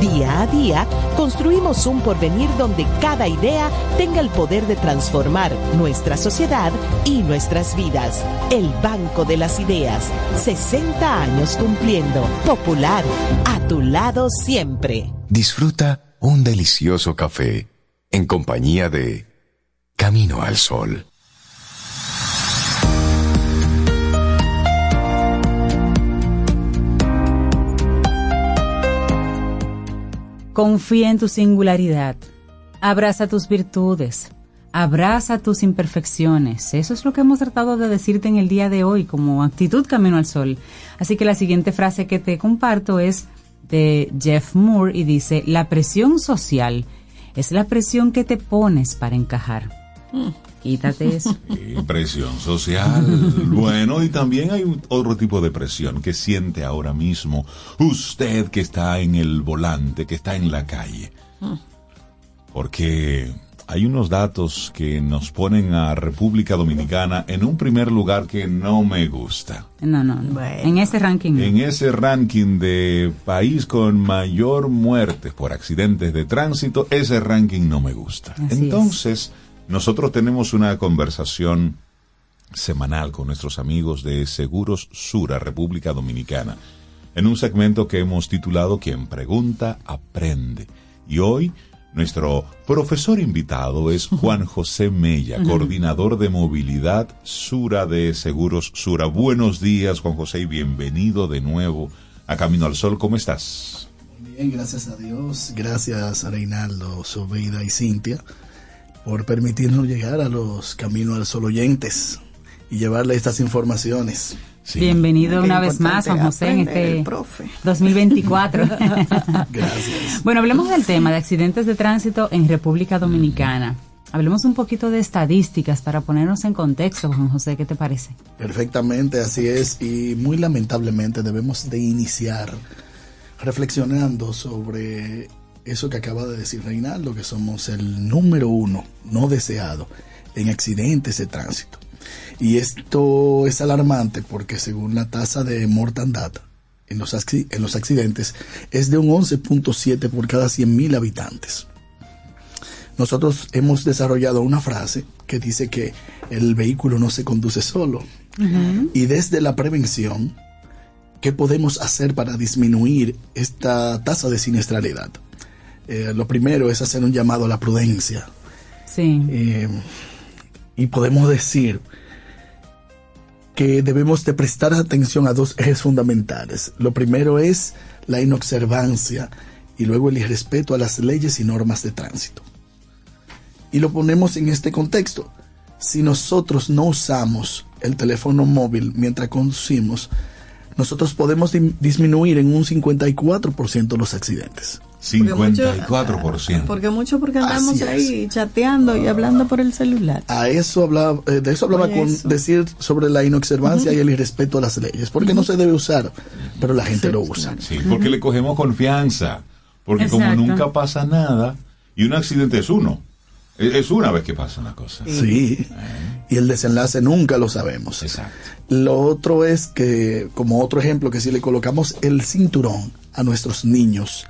Día a día, construimos un porvenir donde cada idea tenga el poder de transformar nuestra sociedad y nuestras vidas. El Banco de las Ideas, 60 años cumpliendo. Popular, a tu lado siempre. Disfruta un delicioso café en compañía de Camino al Sol. Confía en tu singularidad. Abraza tus virtudes. Abraza tus imperfecciones. Eso es lo que hemos tratado de decirte en el día de hoy como actitud camino al sol. Así que la siguiente frase que te comparto es de Jeff Moore y dice, la presión social es la presión que te pones para encajar. Quítate eso. Presión social. Bueno, y también hay un- otro tipo de presión que siente ahora mismo usted que está en el volante, que está en la calle. Porque hay unos datos que nos ponen a República Dominicana en un primer lugar que no me gusta. No, no, no. En ese ranking. En ese ranking de país con mayor muertes por accidentes de tránsito, ese ranking no me gusta. Así Entonces, nosotros tenemos una conversación semanal con nuestros amigos de Seguros Sura, República Dominicana, en un segmento que hemos titulado Quien pregunta, aprende. Y hoy nuestro profesor invitado es Juan José Mella, coordinador de movilidad Sura de Seguros Sura. Buenos días, Juan José, y bienvenido de nuevo a Camino al Sol. ¿Cómo estás? Bien, gracias a Dios. Gracias a Reinaldo, Sobeida y Cintia por permitirnos llegar a los Camino al Sol oyentes y llevarle estas informaciones. Bienvenido una vez más, Juan José, en este 2024. Gracias. Bueno, hablemos del tema de accidentes de tránsito en República Dominicana. Hablemos un poquito de estadísticas para ponernos en contexto, Juan José, ¿qué te parece? Perfectamente, así es. Y muy lamentablemente debemos de iniciar reflexionando sobre eso que acaba de decir Reinaldo, que somos el número uno no deseado en accidentes de tránsito. Y esto es alarmante porque según la tasa de mortandad en los, en los accidentes es de un 11.7 por cada 100.000 habitantes. Nosotros hemos desarrollado una frase que dice que el vehículo no se conduce solo. Y desde la prevención, ¿qué podemos hacer para disminuir esta tasa de siniestralidad? Eh, lo primero es hacer un llamado a la prudencia. Sí. Eh, y podemos decir que debemos de prestar atención a dos ejes fundamentales. Lo primero es la inobservancia y luego el irrespeto a las leyes y normas de tránsito. Y lo ponemos en este contexto. Si nosotros no usamos el teléfono móvil mientras conducimos, nosotros podemos disminuir en un 54% los accidentes. 54%. Porque mucho porque andamos Así es. ahí chateando y hablando por el celular. A eso hablaba, eh, de eso hablaba Oye, con eso. decir sobre la inobservancia y el irrespeto a las leyes, porque no se debe usar, pero la gente lo usa. Sí, porque le cogemos confianza. Porque como nunca pasa nada, y un accidente es uno. Es es una vez que pasa una cosa. Sí. Y el desenlace nunca lo sabemos. Exacto. Lo otro es que, como otro ejemplo, que si le colocamos el cinturón a nuestros niños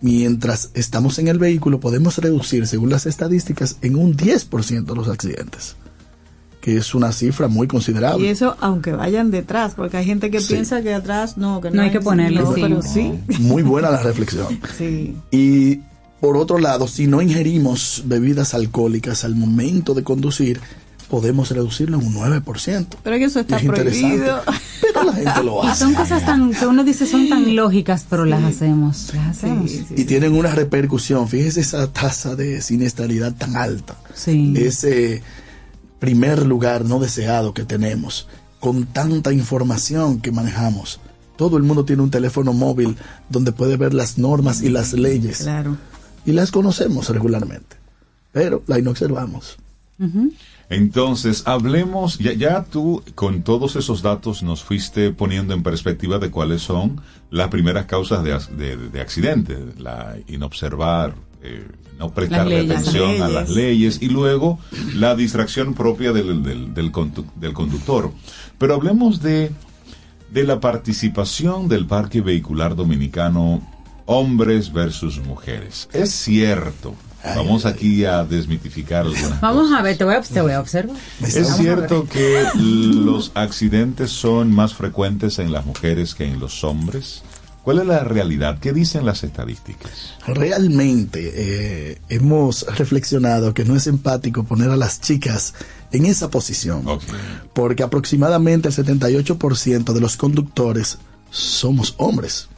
mientras estamos en el vehículo, podemos reducir, según las estadísticas, en un 10% los accidentes, que es una cifra muy considerable. Y eso aunque vayan detrás, porque hay gente que Sí. piensa que atrás no, que No hay que no, cinco. pero sí. Muy buena la reflexión. Sí. Y por otro lado, si no ingerimos bebidas alcohólicas al momento de conducir, podemos reducirlo en un 9%. Pero que eso está Es prohibido. Pero la gente lo Y hace. son cosas tan que uno dice son tan lógicas, pero las hacemos. Las hacemos. Y tienen una repercusión. Fíjese esa tasa de siniestralidad tan alta. Sí. Ese primer lugar no deseado que tenemos, con tanta información que manejamos. Todo el mundo tiene un teléfono móvil donde puede ver las normas y las leyes. Claro. Y las conocemos regularmente, pero la inobservamos. Entonces, hablemos, ya, ya tú con todos esos datos nos fuiste poniendo en perspectiva de cuáles son las primeras causas de, de, de accidentes, la inobservar, eh, no prestarle leyes. atención Las a las leyes y luego la distracción propia del, del, del condu- del conductor. Pero hablemos de, de la participación del parque vehicular dominicano hombres versus mujeres. Es cierto. Vamos aquí a desmitificar algunas Vamos a ver, te voy a, te voy a observar. Es cierto que los accidentes son más frecuentes en las mujeres que en los hombres. ¿Cuál es la realidad? ¿Qué dicen las estadísticas? Realmente eh, hemos reflexionado que no es empático poner a las chicas en esa posición, porque aproximadamente el 78% de los conductores somos hombres.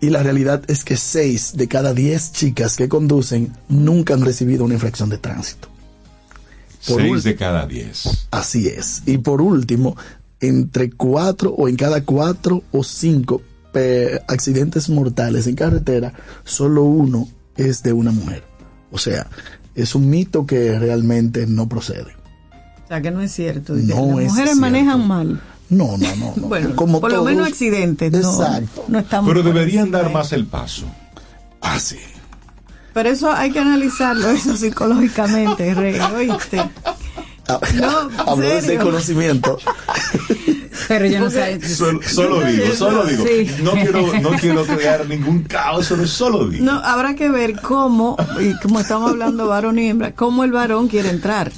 Y la realidad es que 6 de cada 10 chicas que conducen nunca han recibido una infracción de tránsito. Por 6 ul- de cada 10. Así es. Y por último, entre 4 o en cada 4 o 5 accidentes mortales en carretera, solo uno es de una mujer. O sea, es un mito que realmente no procede. O sea, que no es cierto. No Las es mujeres cierto. manejan mal. No, no, no. no. Bueno, Como por lo menos accidentes. No, Exacto. no estamos Pero deberían dar más el paso. Ah, sí. Pero eso hay que analizarlo, eso psicológicamente, Rey, ¿oíste? Ah, No, Habló de serio. conocimiento. Pero yo no sé. Solo, solo digo, solo digo. Sí. No quiero, no quiero crear ningún caos, solo, solo digo. No, habrá que ver cómo, y como estamos hablando varón y hembra, cómo el varón quiere entrar.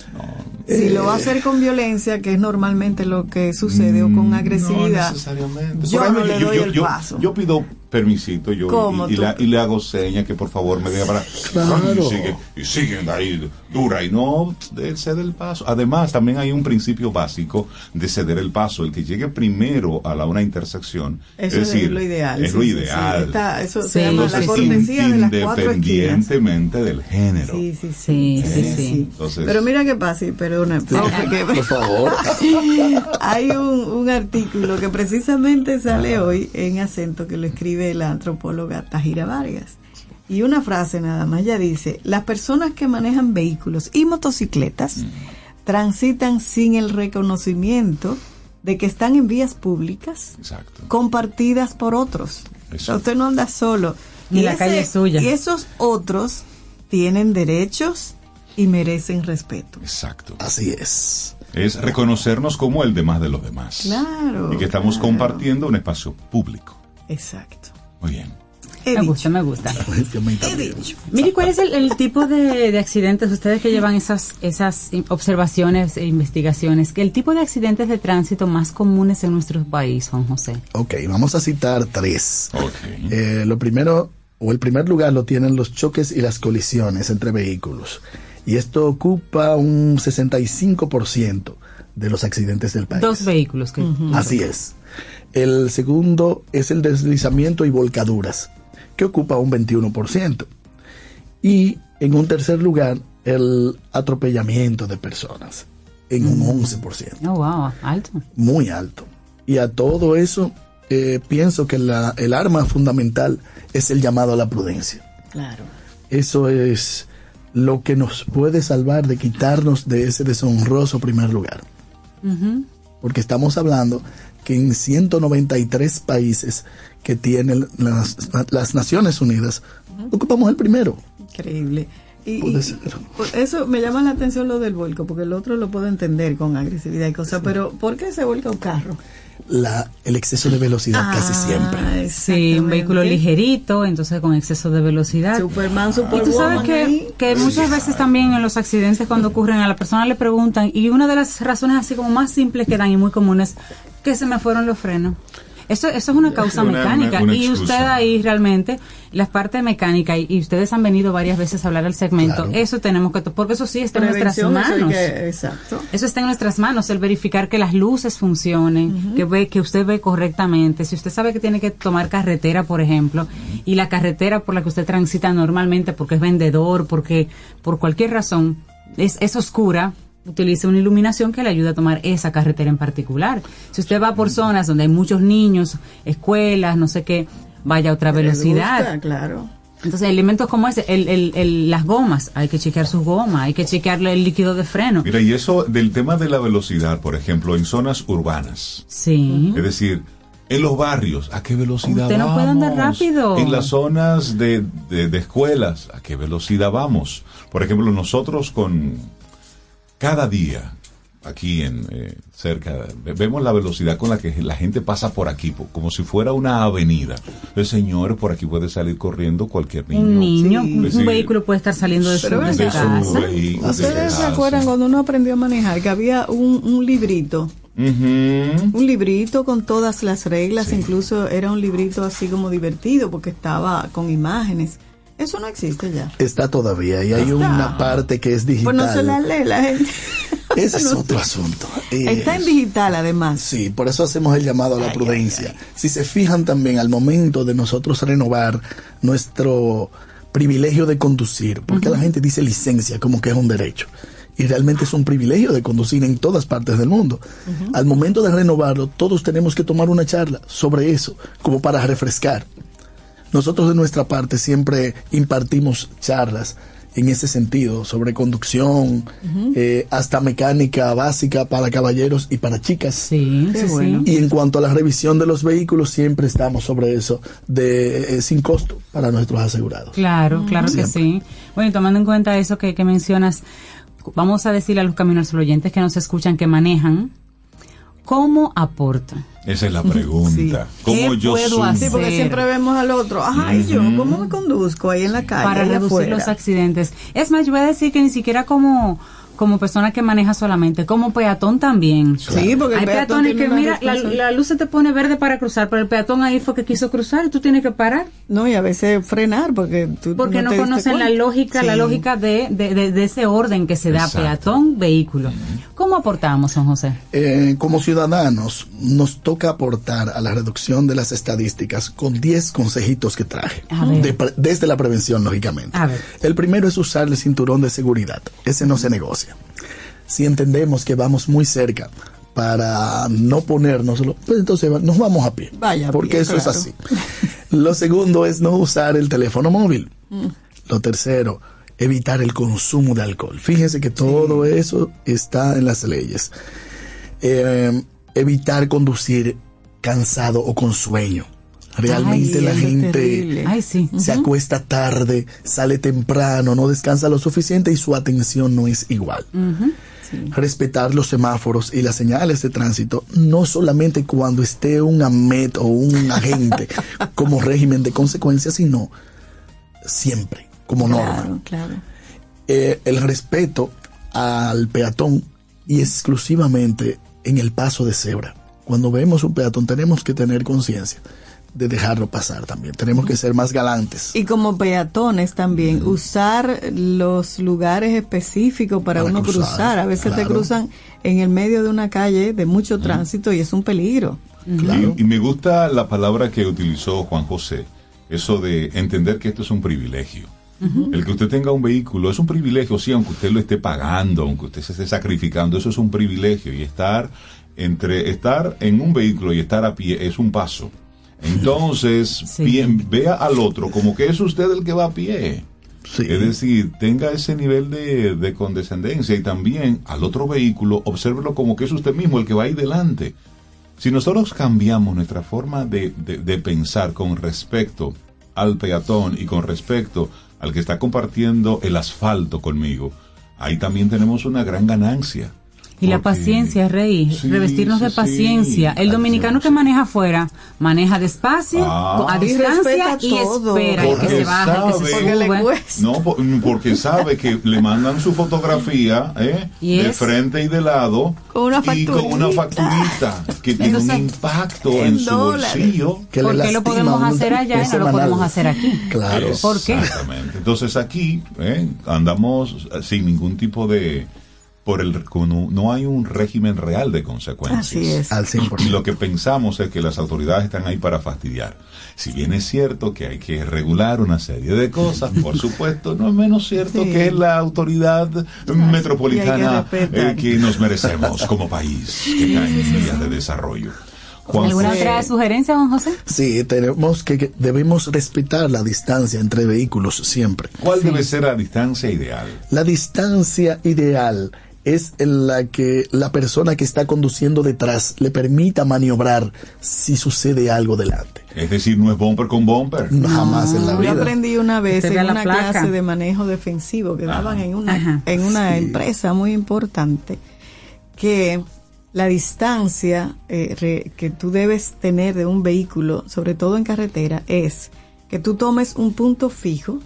Si lo va a hacer con violencia, que es normalmente lo que sucede, o con agresividad, No necesariamente. yo no le doy yo- el yo- paso. Yo pido permisito yo ¿Cómo y, la- y le hago seña que por favor me deje para Claro. y, sigue- y siguen ahí dura y no de- cede el paso además también hay un principio básico de ceder el paso el que llegue primero a la una intersección Eso es es decir lo ideal, es sí, lo sí, sí. ideal Está- eso se Sí, llama la cortesía de las cuatro independientemente del género Sí, sí, Sí, sí, ¿Eh? sí. Entonces- Pero mira qué pasa, perdona, que- Por favor. Hay un, un artículo que precisamente sale hoy en acento que lo escribe la antropóloga Tajira Vargas. Y una frase nada más, ella dice, las personas que manejan vehículos y motocicletas transitan sin el reconocimiento de que están en vías públicas exacto compartidas por otros. O sea, usted no anda solo. Ni la calle es suya. Y esos otros tienen derechos y merecen respeto. exacto Así es. es reconocernos como el demás de los demás Claro. y que estamos claro. compartiendo un espacio público Exacto. Muy bien He Me dicho. gusta, me gusta. He dicho. Mire, ¿cuál es el, el tipo de, de accidentes, ustedes que llevan esas, esas in- observaciones e investigaciones, que el tipo de accidentes de tránsito más comunes en nuestro país, Juan José? Ok, vamos a citar tres. Ok. Eh, lo primero, o el primer lugar lo tienen los choques y las colisiones entre vehículos. Y esto ocupa un 65% de los accidentes del país. Dos vehículos que... Así es. El segundo es el deslizamiento y volcaduras, que ocupa un 21%. Y en un tercer lugar, el atropellamiento de personas, en un 11%. Oh, wow, alto. Muy alto. Y a todo eso, eh, pienso que la- el arma fundamental es el llamado a la prudencia. Claro. Eso es lo que nos puede salvar de quitarnos de ese deshonroso primer lugar. Porque estamos hablando que en 193 países que tienen las, las Naciones Unidas, ocupamos el primero. Increíble. Y, por eso me llama la atención lo del vuelco, porque el otro lo puedo entender con agresividad y cosas, pero ¿por qué se vuelca un carro? La, el exceso de velocidad casi siempre. Sí, un vehículo ligerito, entonces con exceso de velocidad. Superman, Y tú sabes que, que muchas veces también en los accidentes cuando ocurren a la persona le preguntan y una de las razones así como más simples que dan y muy comunes que se me fueron los frenos. Eso, eso es una causa una- mecánica una y excusa. usted ahí realmente las partes mecánicas y, y ustedes han venido varias veces a hablar al segmento, Claro. eso tenemos que porque eso sí está en nuestras eso manos. que- exacto. Eso está en nuestras manos, el verificar que las luces funcionen, que ve que usted ve correctamente. Si usted sabe que tiene que tomar carretera, por ejemplo, y la carretera por la que usted transita normalmente porque es vendedor, porque por cualquier razón es, es oscura, utilice una iluminación que le ayude a tomar esa carretera en particular. Si usted va por zonas donde hay muchos niños, escuelas, no sé qué, vaya a otra velocidad. gusta, claro. Entonces, elementos como ese, el, el, el- las gomas, hay que chequear sus gomas, hay que chequearle el líquido de freno. Mira, y eso del tema de la velocidad, por ejemplo, en zonas urbanas. Sí. Es decir, en los barrios, ¿a qué velocidad Usted no puede andar rápido. En las zonas de, de- de escuelas, ¿a qué velocidad vamos? Por ejemplo, nosotros con cada día aquí en eh, cerca, ve- vemos la velocidad con la que la gente pasa por aquí, como si fuera una avenida. El señor por aquí puede salir corriendo cualquier niño. Un niño, Sí. un, Sí. vehículo puede estar saliendo de su, Pero de su casa. de ¿Ustedes se acuerdan cuando uno aprendió a manejar que había un, un librito? Un librito con todas las reglas, incluso era un librito así como divertido porque estaba con imágenes. Eso no existe ya. Está todavía y hay Está. una parte que es digital. Pues no se la lee la gente. Ese es otro asunto. Está en digital además. Sí, por eso hacemos el llamado a la prudencia. Si se fijan también al momento de nosotros renovar nuestro privilegio de conducir, porque la gente dice licencia como que es un derecho. Y realmente es un privilegio de conducir en todas partes del mundo. Al momento de renovarlo, todos tenemos que tomar una charla sobre eso, como para refrescar. Nosotros de nuestra parte siempre impartimos charlas en ese sentido, sobre conducción, eh, hasta mecánica básica para caballeros y para chicas. Sí, sí. bueno. Y en cuanto a la revisión de los vehículos, siempre estamos sobre eso, de eh, sin costo para nuestros asegurados. Claro, claro que sí. Bueno, y tomando en cuenta eso que, que mencionas, vamos a decirle a los caminos oyentes que nos escuchan, que manejan, ¿cómo aporto? Esa es la pregunta. ¿Cómo ¿Qué yo puedo sumo? Sí, porque Hacer. siempre vemos al otro. Ajá, ¿y yo cómo me conduzco ahí en la calle? para reducir afuera? los accidentes. Es más, yo voy a decir que ni siquiera como como persona que maneja solamente, como peatón también. Sí, porque el hay peatón peatones tiene que una mira, la, la luz se te pone verde para cruzar, pero el peatón ahí fue que quiso cruzar y tú tienes que parar. No, y a veces frenar porque tú Porque no, conocen la lógica, la lógica de, de, de- de ese orden que se da Exacto. peatón, vehículo. ¿Cómo aportamos, San José? Eh, como ciudadanos, nos toca aportar a la reducción de las estadísticas con 10 consejitos que traje, desde la prevención, lógicamente. A ver. El primero es usar el cinturón de seguridad. Ese no se negocia. Si entendemos que vamos muy cerca para no ponérnoslo, pues entonces nos vamos a pie. Vaya porque pie, eso es así. Lo segundo es no usar el teléfono móvil. Mm. Lo tercero, evitar el consumo de alcohol. Fíjense que todo eso está en las leyes. Eh, evitar conducir cansado o con sueño. Realmente Ay, la gente terrible. Ay, sí. se acuesta tarde, sale temprano, no descansa lo suficiente y su atención no es igual. Respetar los semáforos y las señales de tránsito, no solamente cuando esté un AMET o un agente como régimen de consecuencias, sino siempre, como norma. Claro, claro. Eh, el respeto al peatón y exclusivamente en el paso de cebra. Cuando vemos un peatón tenemos que tener conciencia de dejarlo pasar también. Tenemos que ser más galantes. Y como peatones también, usar los lugares específicos para, Para uno cruzar. cruzar, A veces te cruzan en el medio de una calle de mucho tránsito y es un peligro. Claro. Y, y me gusta la palabra que utilizó Juan José, eso de entender que esto es un privilegio. El que usted tenga un vehículo es un privilegio, sí, aunque usted lo esté pagando, aunque usted se esté sacrificando, eso es un privilegio. Y estar entre estar en un vehículo y estar a pie es un paso. Entonces, Sí. bien, vea al otro como que es usted el que va a pie. Sí. Es decir, tenga ese nivel de, de condescendencia y también al otro vehículo, obsérvelo como que es usted mismo el que va ahí delante. Si nosotros cambiamos nuestra forma de, de- de pensar con respecto al peatón y con respecto al que está compartiendo el asfalto conmigo, ahí también tenemos una gran ganancia. Y la paciencia, Rey, Sí, revestirnos sí, de sí. paciencia. El dominicano que maneja afuera, maneja despacio, Ah. a distancia y espera que Porque se baja, el que sabe- se Porque le cuesta. No, po- porque sabe que le mandan su fotografía ¿eh? De frente y de lado Con una y con una facturita que tiene un impacto en su bolsillo. Que ¿Por qué lo podemos un- hacer allá y no lo podemos hacer aquí? Claro. ¿Por qué? Exactamente. Entonces aquí ¿eh? andamos sin ningún tipo de... por el con un- No hay un régimen real de consecuencias. Así es. Al 100%. Lo que pensamos es que las autoridades están ahí para fastidiar. Si bien es cierto que hay que regular una serie de cosas, por supuesto, no es menos cierto Sí. que es la autoridad metropolitana que eh, que nos merecemos como país que está en vías de desarrollo. Juan ¿Alguna José, otra sugerencia, Juan José? Sí, tenemos que, que debemos respetar la distancia entre vehículos siempre. ¿Cuál debe ser la distancia ideal? La distancia ideal es en la que la persona que está conduciendo detrás le permita maniobrar si sucede algo delante. Es decir, no es bumper con bumper. No, jamás en la Yo vida. aprendí una vez en una placa. clase de manejo defensivo que daban en una, Ajá. en una Sí. empresa muy importante que la distancia eh, re- que tú debes tener de un vehículo, sobre todo en carretera, es que tú tomes un punto fijo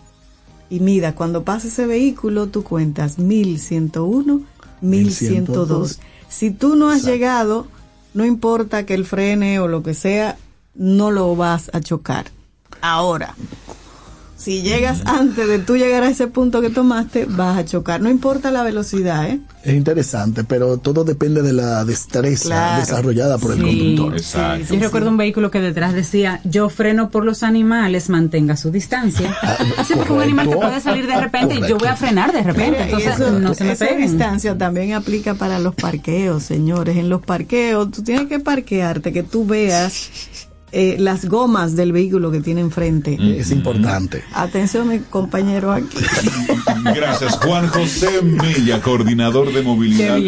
y mida, cuando pase ese vehículo, tú cuentas 1101, 1102. Si tú no has llegado, no importa que él frene o lo que sea, no lo vas a chocar. Ahora, si llegas antes de tú llegar a ese punto que tomaste, vas a chocar. No importa la velocidad, ¿eh? Es interesante, pero todo depende de la destreza Claro. desarrollada por el Sí, conductor. Yo recuerdo un vehículo que detrás decía, yo freno por los animales, mantenga su distancia. Así porque un animal te puede salir de repente y yo voy a frenar de repente. Entonces eso- no se me esa peguen. distancia también aplica para los parqueos, señores. En los parqueos, tú tienes que parquearte, que tú veas eh, las gomas del vehículo que tiene enfrente. Es importante. Atención, mi compañero aquí. Gracias, Juan José Mella, coordinador de movilidad.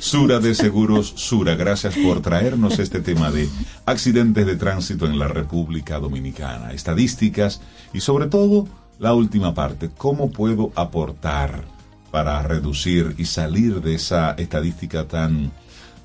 Sura de Seguros Sura. Gracias por traernos este tema de accidentes de tránsito en la República Dominicana, estadísticas y sobre todo la última parte, cómo puedo aportar para reducir y salir de esa estadística tan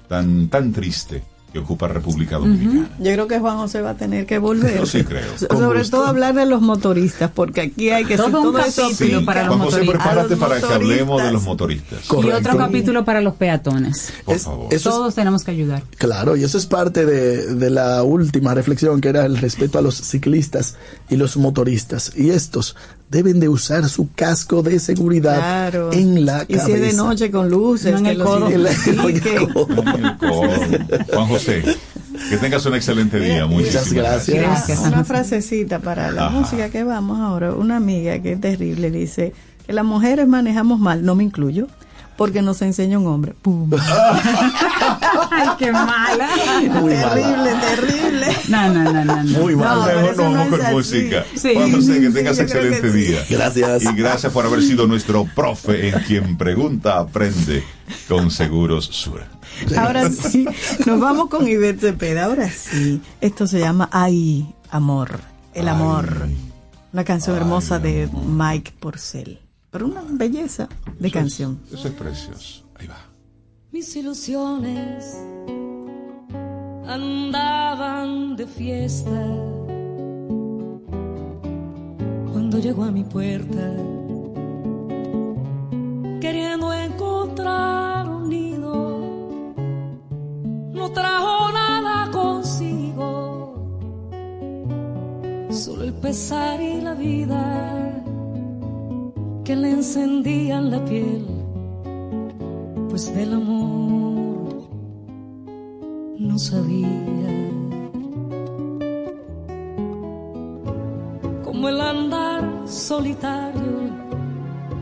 tan tan triste que ocupa República Dominicana. Yo creo que Juan José va a tener que volver. Yo sí creo. Sobre gusto. todo hablar de los motoristas, porque aquí hay que Todo hacer un capítulo aplica. para los Juan José, motoristas. prepárate los para que hablemos de los motoristas. Y otro capítulo para los peatones. Por favor. Eso es- Todos tenemos que ayudar. Claro, y eso es parte de, de la última reflexión, que era el respeto a los ciclistas y los motoristas. Y estos deben de usar su casco de seguridad Claro. en la y cabeza. si es de noche con luces, No en el codo. Juan José, que tengas un excelente día. Muchísimas gracias. Gracias. Una frasecita para la Ajá. música que vamos ahora. Una amiga que es terrible dice que las mujeres manejamos mal, no me incluyo, porque nos enseña un hombre. ¡Pum! Ay, qué mala. Muy mala. terrible, terrible. No, no, no, no. no. Muy mal. No, no vamos con así. música. Sí. Juan José, que Sí, tengas excelente que sí. día. Gracias. Y gracias por haber sido nuestro profe en quien pregunta, aprende con Seguros Sura. Ahora sí, nos vamos con Ivette Cepeda. Ahora sí, esto se llama Ay, amor, el amor. Una canción hermosa de Mike Porcel. Pero una belleza de canción. Eso es precioso. Ahí va. Mis ilusiones andaban de fiesta cuando llegó a mi puerta queriendo encontrar un nido no trajo nada consigo solo el pesar y la vida que le encendían la piel pues del amor no sabía. Como el andar solitario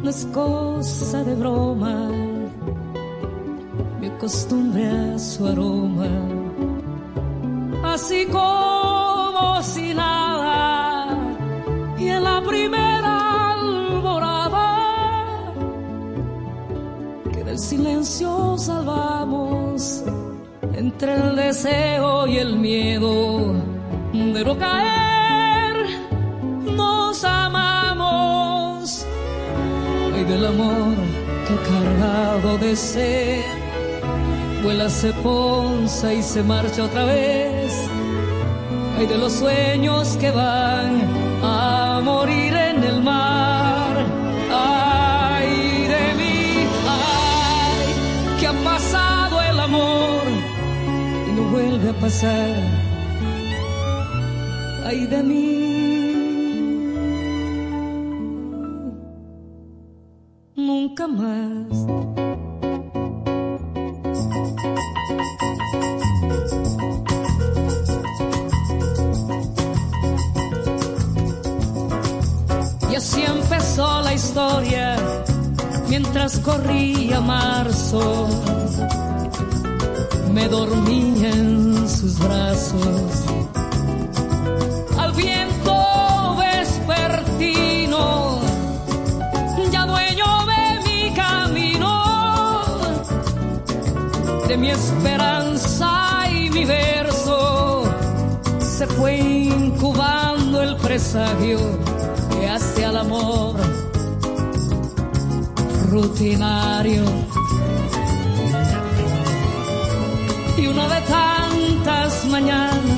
no es cosa de broma, me acostumbré a su aroma, así como si nada, y en la primera del silencio salvamos entre el deseo y el miedo de no caer. Nos amamos. Ay del amor que cargado de sed vuela se ponza y se marcha otra vez. Ay de los sueños que van a morir vuelve a pasar. Ay de mí. Nunca más. Así empezó la historia mientras corría marzo. Me dormía en sus brazos. Al viento vespertino, ya dueño de mi camino, de mi esperanza y mi verso, se fue incubando el presagio que hace al amor rutinario. De tantas mañanas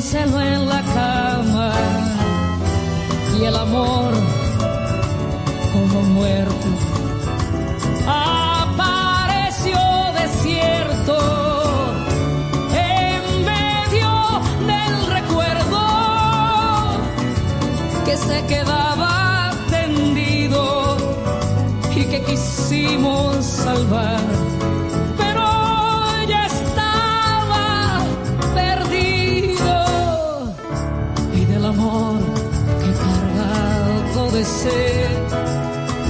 celó en la cama y el amor como muerto apareció desierto en medio del recuerdo que se quedaba tendido y que quisimos salvar sed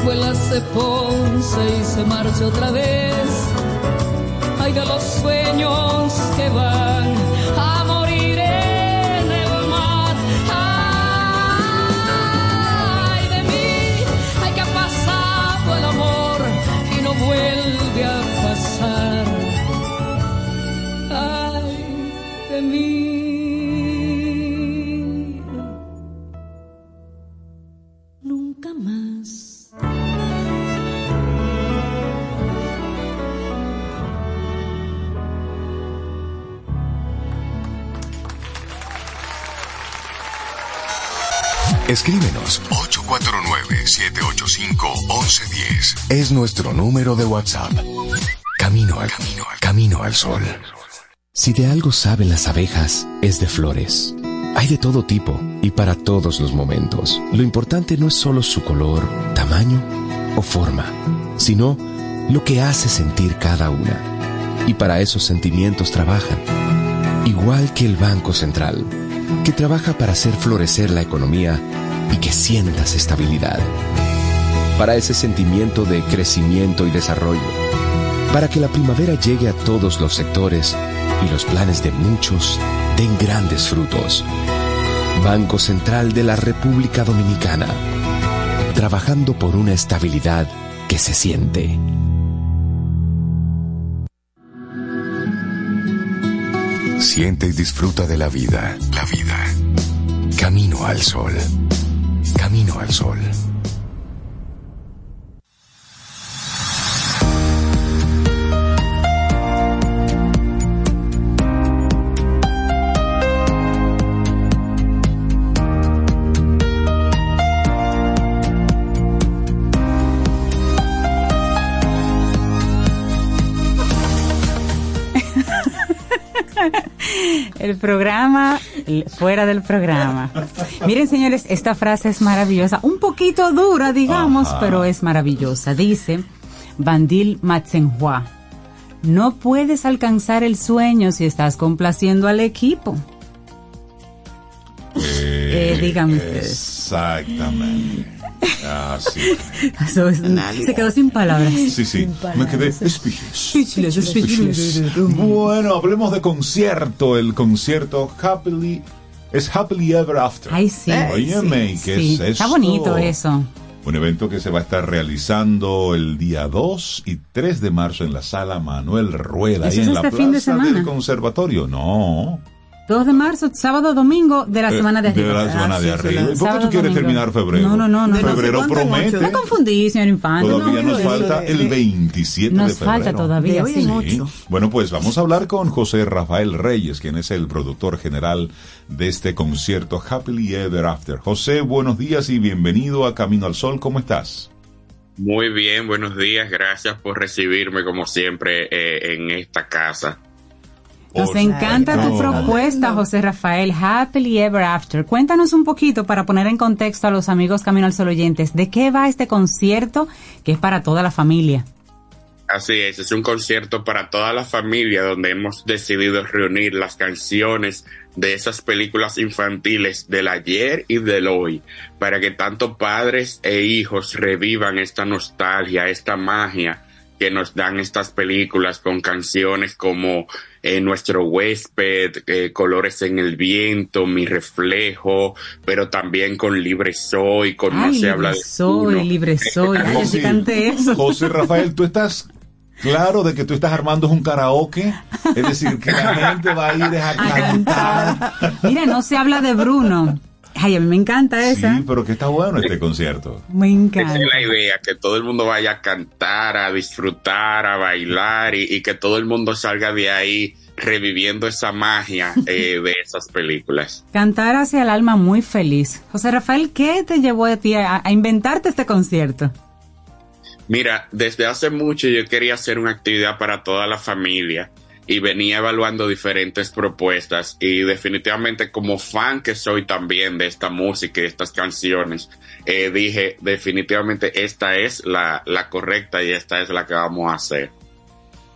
vuela se Ponce y se marcha otra vez. Ay de los sueños que van Escríbenos 849-785-1110. Es nuestro número de WhatsApp. Camino al camino, al camino al sol. Si de algo saben las abejas, es de flores. Hay de todo tipo y para todos los momentos. Lo importante no es solo su color, tamaño o forma, sino lo que hace sentir cada una. Y para esos sentimientos trabajan. Igual que el Banco Central, que trabaja para hacer florecer la economía y que sientas estabilidad. Para ese sentimiento de crecimiento y desarrollo. Para que la primavera llegue a todos los sectores y los planes de muchos den grandes frutos. Banco Central de la República Dominicana. Trabajando por una estabilidad que se siente. Siente y disfruta de la vida. La vida. Camino al sol. Camino al sol. El programa fuera del programa. Miren, señores, esta frase es maravillosa. Un poquito dura, digamos, Ajá. pero es maravillosa. Dice Bandil Matsenhua. No puedes alcanzar el sueño si estás complaciendo al equipo. Eh, díganme ustedes. Exactamente. Así. Es- se quedó sin palabras. Sí, sí. Me quedé. Speechless. Bueno, hablemos de concierto. El concierto Happily es Happily Ever After. Ay, sí. Óyeme, Sí, ¿qué sí. es eso? Está bonito eso. Un evento que se va a estar realizando el día 2 y 3 de marzo en la sala Manuel Rueda, ¿Eso ahí es en la este de plaza del conservatorio. No. 2 de marzo, sábado, domingo de la Eh, semana de de arriba. la semana de Ah, sí, arriba. sí, ¿Y por qué sábado, tú quieres domingo. terminar febrero? No, no, no. no Febrero no, promete. No confundí, señor Infante. Todavía no, nos no, falta no, el 27 Nos de febrero. falta todavía, De hoy sí. Bueno, pues vamos a hablar con José Rafael Reyes, quien es el productor general de este concierto Happily Ever After. José, buenos días y bienvenido a Camino al Sol. ¿Cómo estás? Muy bien, buenos días. Gracias por recibirme como siempre eh, en esta casa. Nos encanta tu propuesta, José Rafael. Happily Ever After. Cuéntanos un poquito para poner en contexto a los amigos Camino al Sol oyentes. ¿De qué va este concierto que es para toda la familia? Así es, es un concierto para toda la familia donde hemos decidido reunir las canciones de esas películas infantiles del ayer y del hoy, para que tanto padres e hijos revivan esta nostalgia, esta magia que nos dan estas películas con canciones como eh, Nuestro huésped, eh, Colores en el viento, Mi reflejo, pero también con Libre Soy, con No se habla de soy, uno. libre soy. Ay, José- eso. José Rafael, tú estás claro de que tú estás armando un karaoke, es decir, que la gente va a ir a cantar. Mira, no se habla de Bruno. Ay, a mí me encanta esa. Sí, pero que está bueno este concierto. Me encanta. Esa es la idea, que todo el mundo vaya a cantar, a disfrutar, a bailar y, y que todo el mundo salga de ahí reviviendo esa magia eh, de esas películas. Cantar hacia el alma muy feliz. José Rafael, ¿qué te llevó a ti a, a inventarte este concierto? Mira, desde hace mucho yo quería hacer una actividad para toda la familia y venía evaluando diferentes propuestas y definitivamente como fan que soy también de esta música y de estas canciones, eh, dije definitivamente esta es la, la correcta y esta es la que vamos a hacer.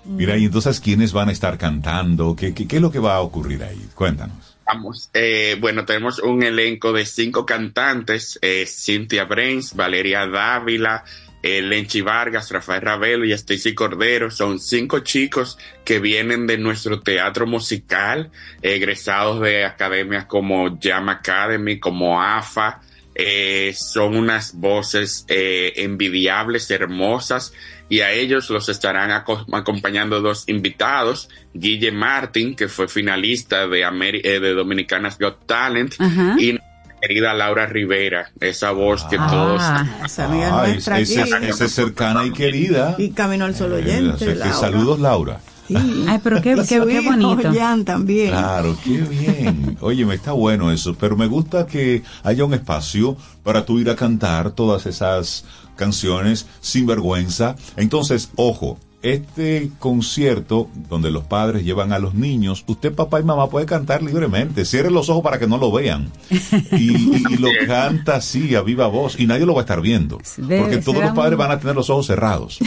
Mira, y entonces, ¿quiénes van a estar cantando? ¿Qué, qué, qué es lo que va a ocurrir ahí? Cuéntanos. Vamos, eh, bueno, tenemos un elenco de cinco cantantes, eh, Cynthia Brains, Valeria Dávila, eh, Lenchi Vargas, Rafael Ravelo y Stacy Cordero. Son cinco chicos que vienen de nuestro teatro musical, egresados de academias como Jam Academy, como AFA. Eh, son unas voces eh, envidiables, hermosas, y a ellos los estarán aco- acompañando dos invitados, Guille Martin, que fue finalista de, Ameri- eh, de Dominicanas Got Talent, y querida Laura Rivera, esa voz que todos... esa amiga nuestra aquí. ese es cercana y querida. Y Camino al Sol Eh, Oyente. Laura. saludos, Laura. Ay, pero qué, qué, qué hijo, bonito. Jan también. Claro, qué bien. Oye, me está bueno eso, pero me gusta que haya un espacio para tú ir a cantar todas esas canciones sin vergüenza. Entonces, ojo, este concierto donde los padres llevan a los niños, usted papá y mamá puede cantar libremente. Cierre los ojos para que no lo vean. Y, y- y lo canta así, a viva voz, y nadie lo va a estar viendo. Debe Porque todos los padres van a tener los ojos cerrados.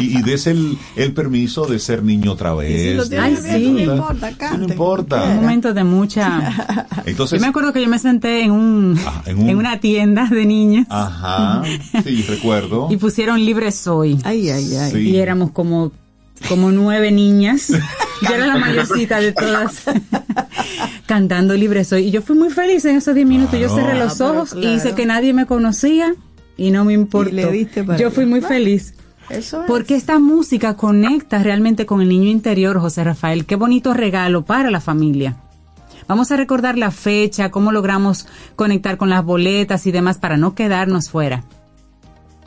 Y, y des el, el permiso de ser niño otra vez. lo de- tienen Ay, sí. no importa, Sí, canten. no importa. Un momento de mucha... Entonces, Yo me acuerdo que yo me senté en un, Ah, en un- en una tienda de niños ajá, sí, recuerdo. y pusieron Libre Soy. Ay, ay, ay. Sí. Y éramos como, como nueve niñas. Yo era la mayorcita de todas cantando Libre Soy. Y yo fui muy feliz en esos diez minutos. Yo cerré los Ah, ojos y hice que nadie me conocía y no me importó. Y le diste para yo fui muy feliz. Eso es. Porque esta música conecta realmente con el niño interior, José Rafael. Qué bonito regalo para la familia. Vamos a recordar la fecha, cómo logramos conectar con las boletas y demás para no quedarnos fuera.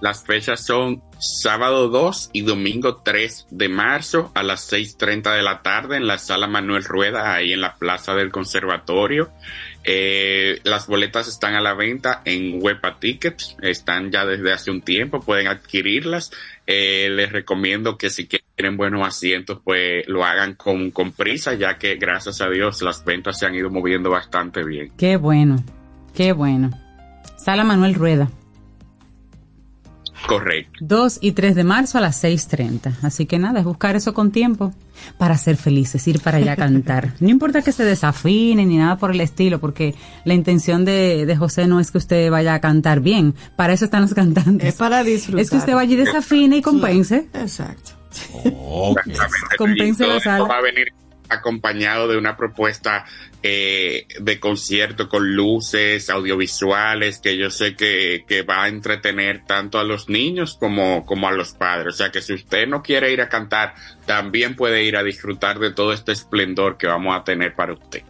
Las fechas son sábado 2 y domingo 3 de marzo a las 6.30 de la tarde en la sala Manuel Rueda, ahí en la plaza del conservatorio. Eh, las boletas están a la venta en Huepa Tickets, están ya desde hace un tiempo, pueden adquirirlas. Eh, les recomiendo que si quieren buenos asientos, pues lo hagan con prisa, ya que gracias a Dios las ventas se han ido moviendo bastante bien. Qué bueno, qué bueno. Sala Manuel Rueda, Correcto. 2 y 3 de marzo a las 6.30. Así que nada, es buscar eso con tiempo para ser felices, ir para allá a cantar. No importa que se desafinen ni nada por el estilo, porque la intención de, de José no es que usted vaya a cantar bien. Para eso están los cantantes. Es para disfrutar. Es que usted vaya y desafine y compense. Exacto. Exactamente. Compense la sala. va a venir acompañado de una propuesta eh, de concierto con luces, audiovisuales, que yo sé que, que va a entretener tanto a los niños como, como a los padres. O sea que si usted no quiere ir a cantar, también puede ir a disfrutar de todo este esplendor que vamos a tener para usted.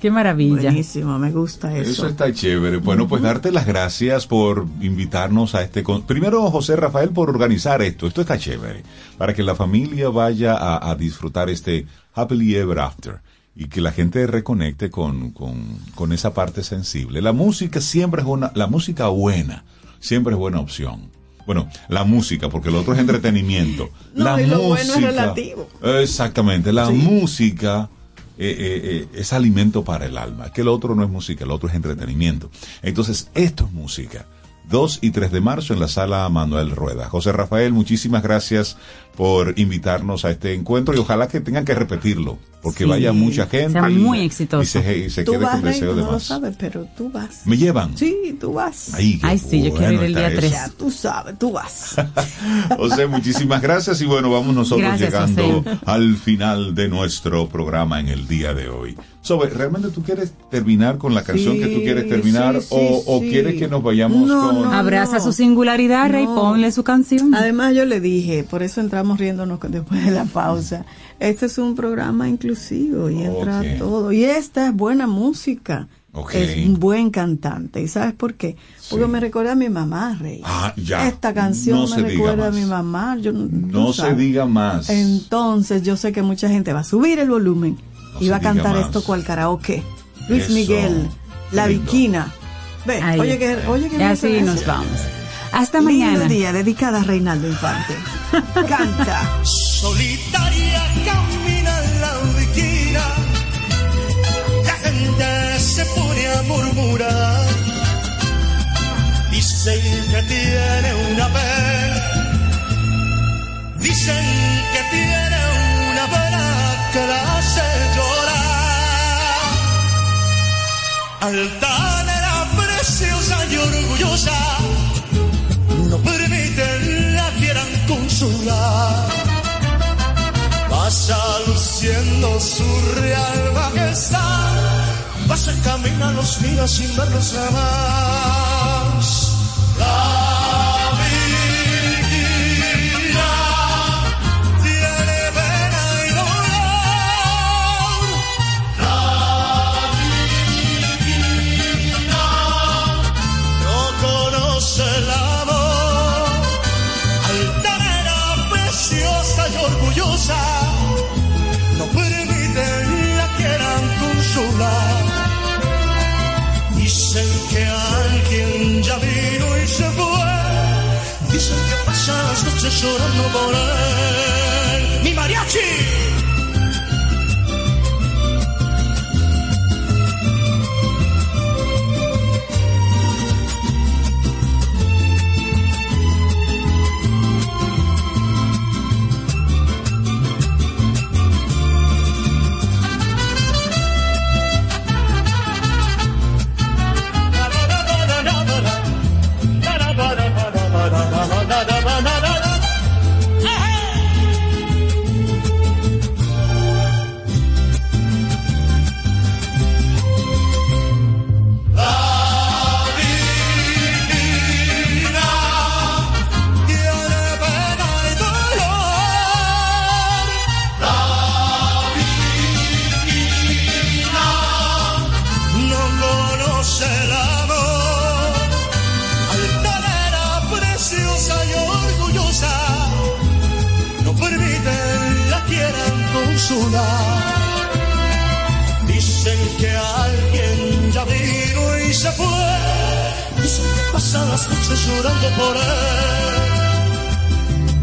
Qué maravilla. Buenísimo, me gusta eso. Eso está chévere. Bueno, pues darte las gracias por invitarnos a este... con- Primero, José Rafael, por organizar esto. Esto está chévere. Para que la familia vaya a, a disfrutar este Happily Ever After. Y que la gente reconecte con, con, con esa parte sensible. La música siempre es una... La música buena siempre es buena opción. Bueno, la música, porque lo otro es entretenimiento. No, la y lo bueno es relativo. Exactamente, la música eh, eh, eh, es alimento para el alma, que el otro no es música, el otro es entretenimiento. Entonces, esto es música. 2 y 3 de marzo en la sala Manuel Rueda. José Rafael, muchísimas gracias por invitarnos a este encuentro y ojalá que tengan que repetirlo, porque Sí. vaya mucha gente. Sea y- muy exitoso. Y se, y se quede vas, con deseo de no lo más. sabes, pero tú vas. ¿Me llevan? Sí, tú vas. Ay, qué Ay, sí, yo quiero bueno ir el día está tres. eso. Ya tú sabes, tú vas. José, muchísimas gracias y bueno, vamos nosotros Gracias, llegando José. al final de nuestro programa en el día de hoy. Sobe, ¿realmente tú quieres terminar con la canción que tú quieres terminar sí, sí, o, o sí. quieres que nos vayamos No, con... no. Abraza su singularidad, Rey, No. ponle su canción. Además, yo le dije, por eso entramos riéndonos después de la pausa. Este es un programa inclusivo y entra todo. Y esta es buena música. Es un buen cantante. ¿Y sabes por qué? Porque me recuerda a mi mamá, Rey. Ah, ya. Esta canción No me recuerda a mi mamá. Yo, No se diga más. Entonces yo sé que mucha gente va a subir el volumen y va a cantar más. esto cual karaoke. Luis Eso. Miguel, La Lindo. Viquina. Ve, Ahí oye que, oye que Y así nos vamos. Hasta Lindo mañana. día dedicada a Reinaldo Infante. Canta. Solitaria camina en la viquina, la gente se pone a murmurar. Dicen que tiene una pena, dicen que tiene una pena que la hace llorar. Altanera, preciosa y orgullosa, no permiten la quieran consolar. Pasa luciendo su real majestad, y camina, los mira sin verlos jamás. Noches llorando por él. ¡Mi mariachi! Pasan las noches llorando por él.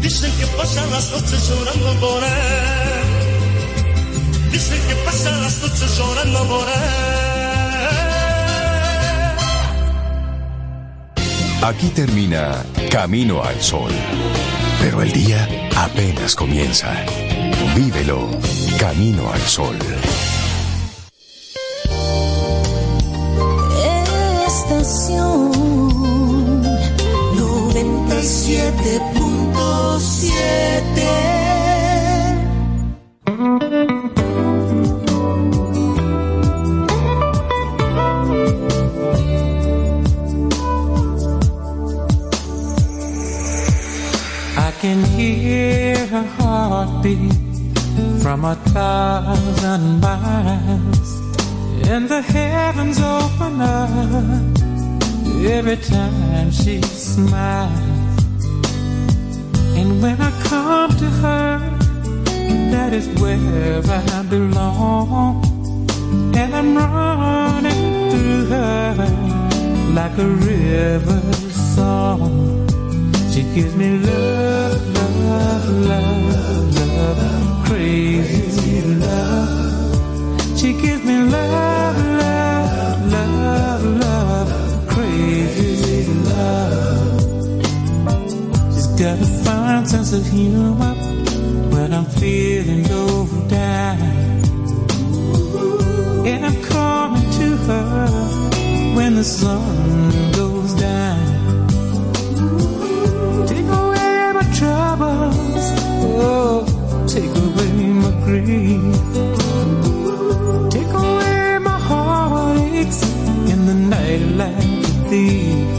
Dicen que pasan las noches llorando por él. Dicen que pasan las noches llorando por él. Aquí termina Camino al Sol. Pero el día apenas comienza. Vívelo Camino al Sol. Estación 97.7 I can hear her heartbeat from a thousand miles, and the heavens open up every time she smiles. And when I come to her, that is where I belong, and I'm running through her like a river song. She gives me love, love, love, love, crazy love. She gives me love, love, got a fine sense of humor when I'm feeling down. And I'm coming to her when the sun goes down. Take away my troubles, oh, take away my grief. Take away my heartaches in the night like a thief.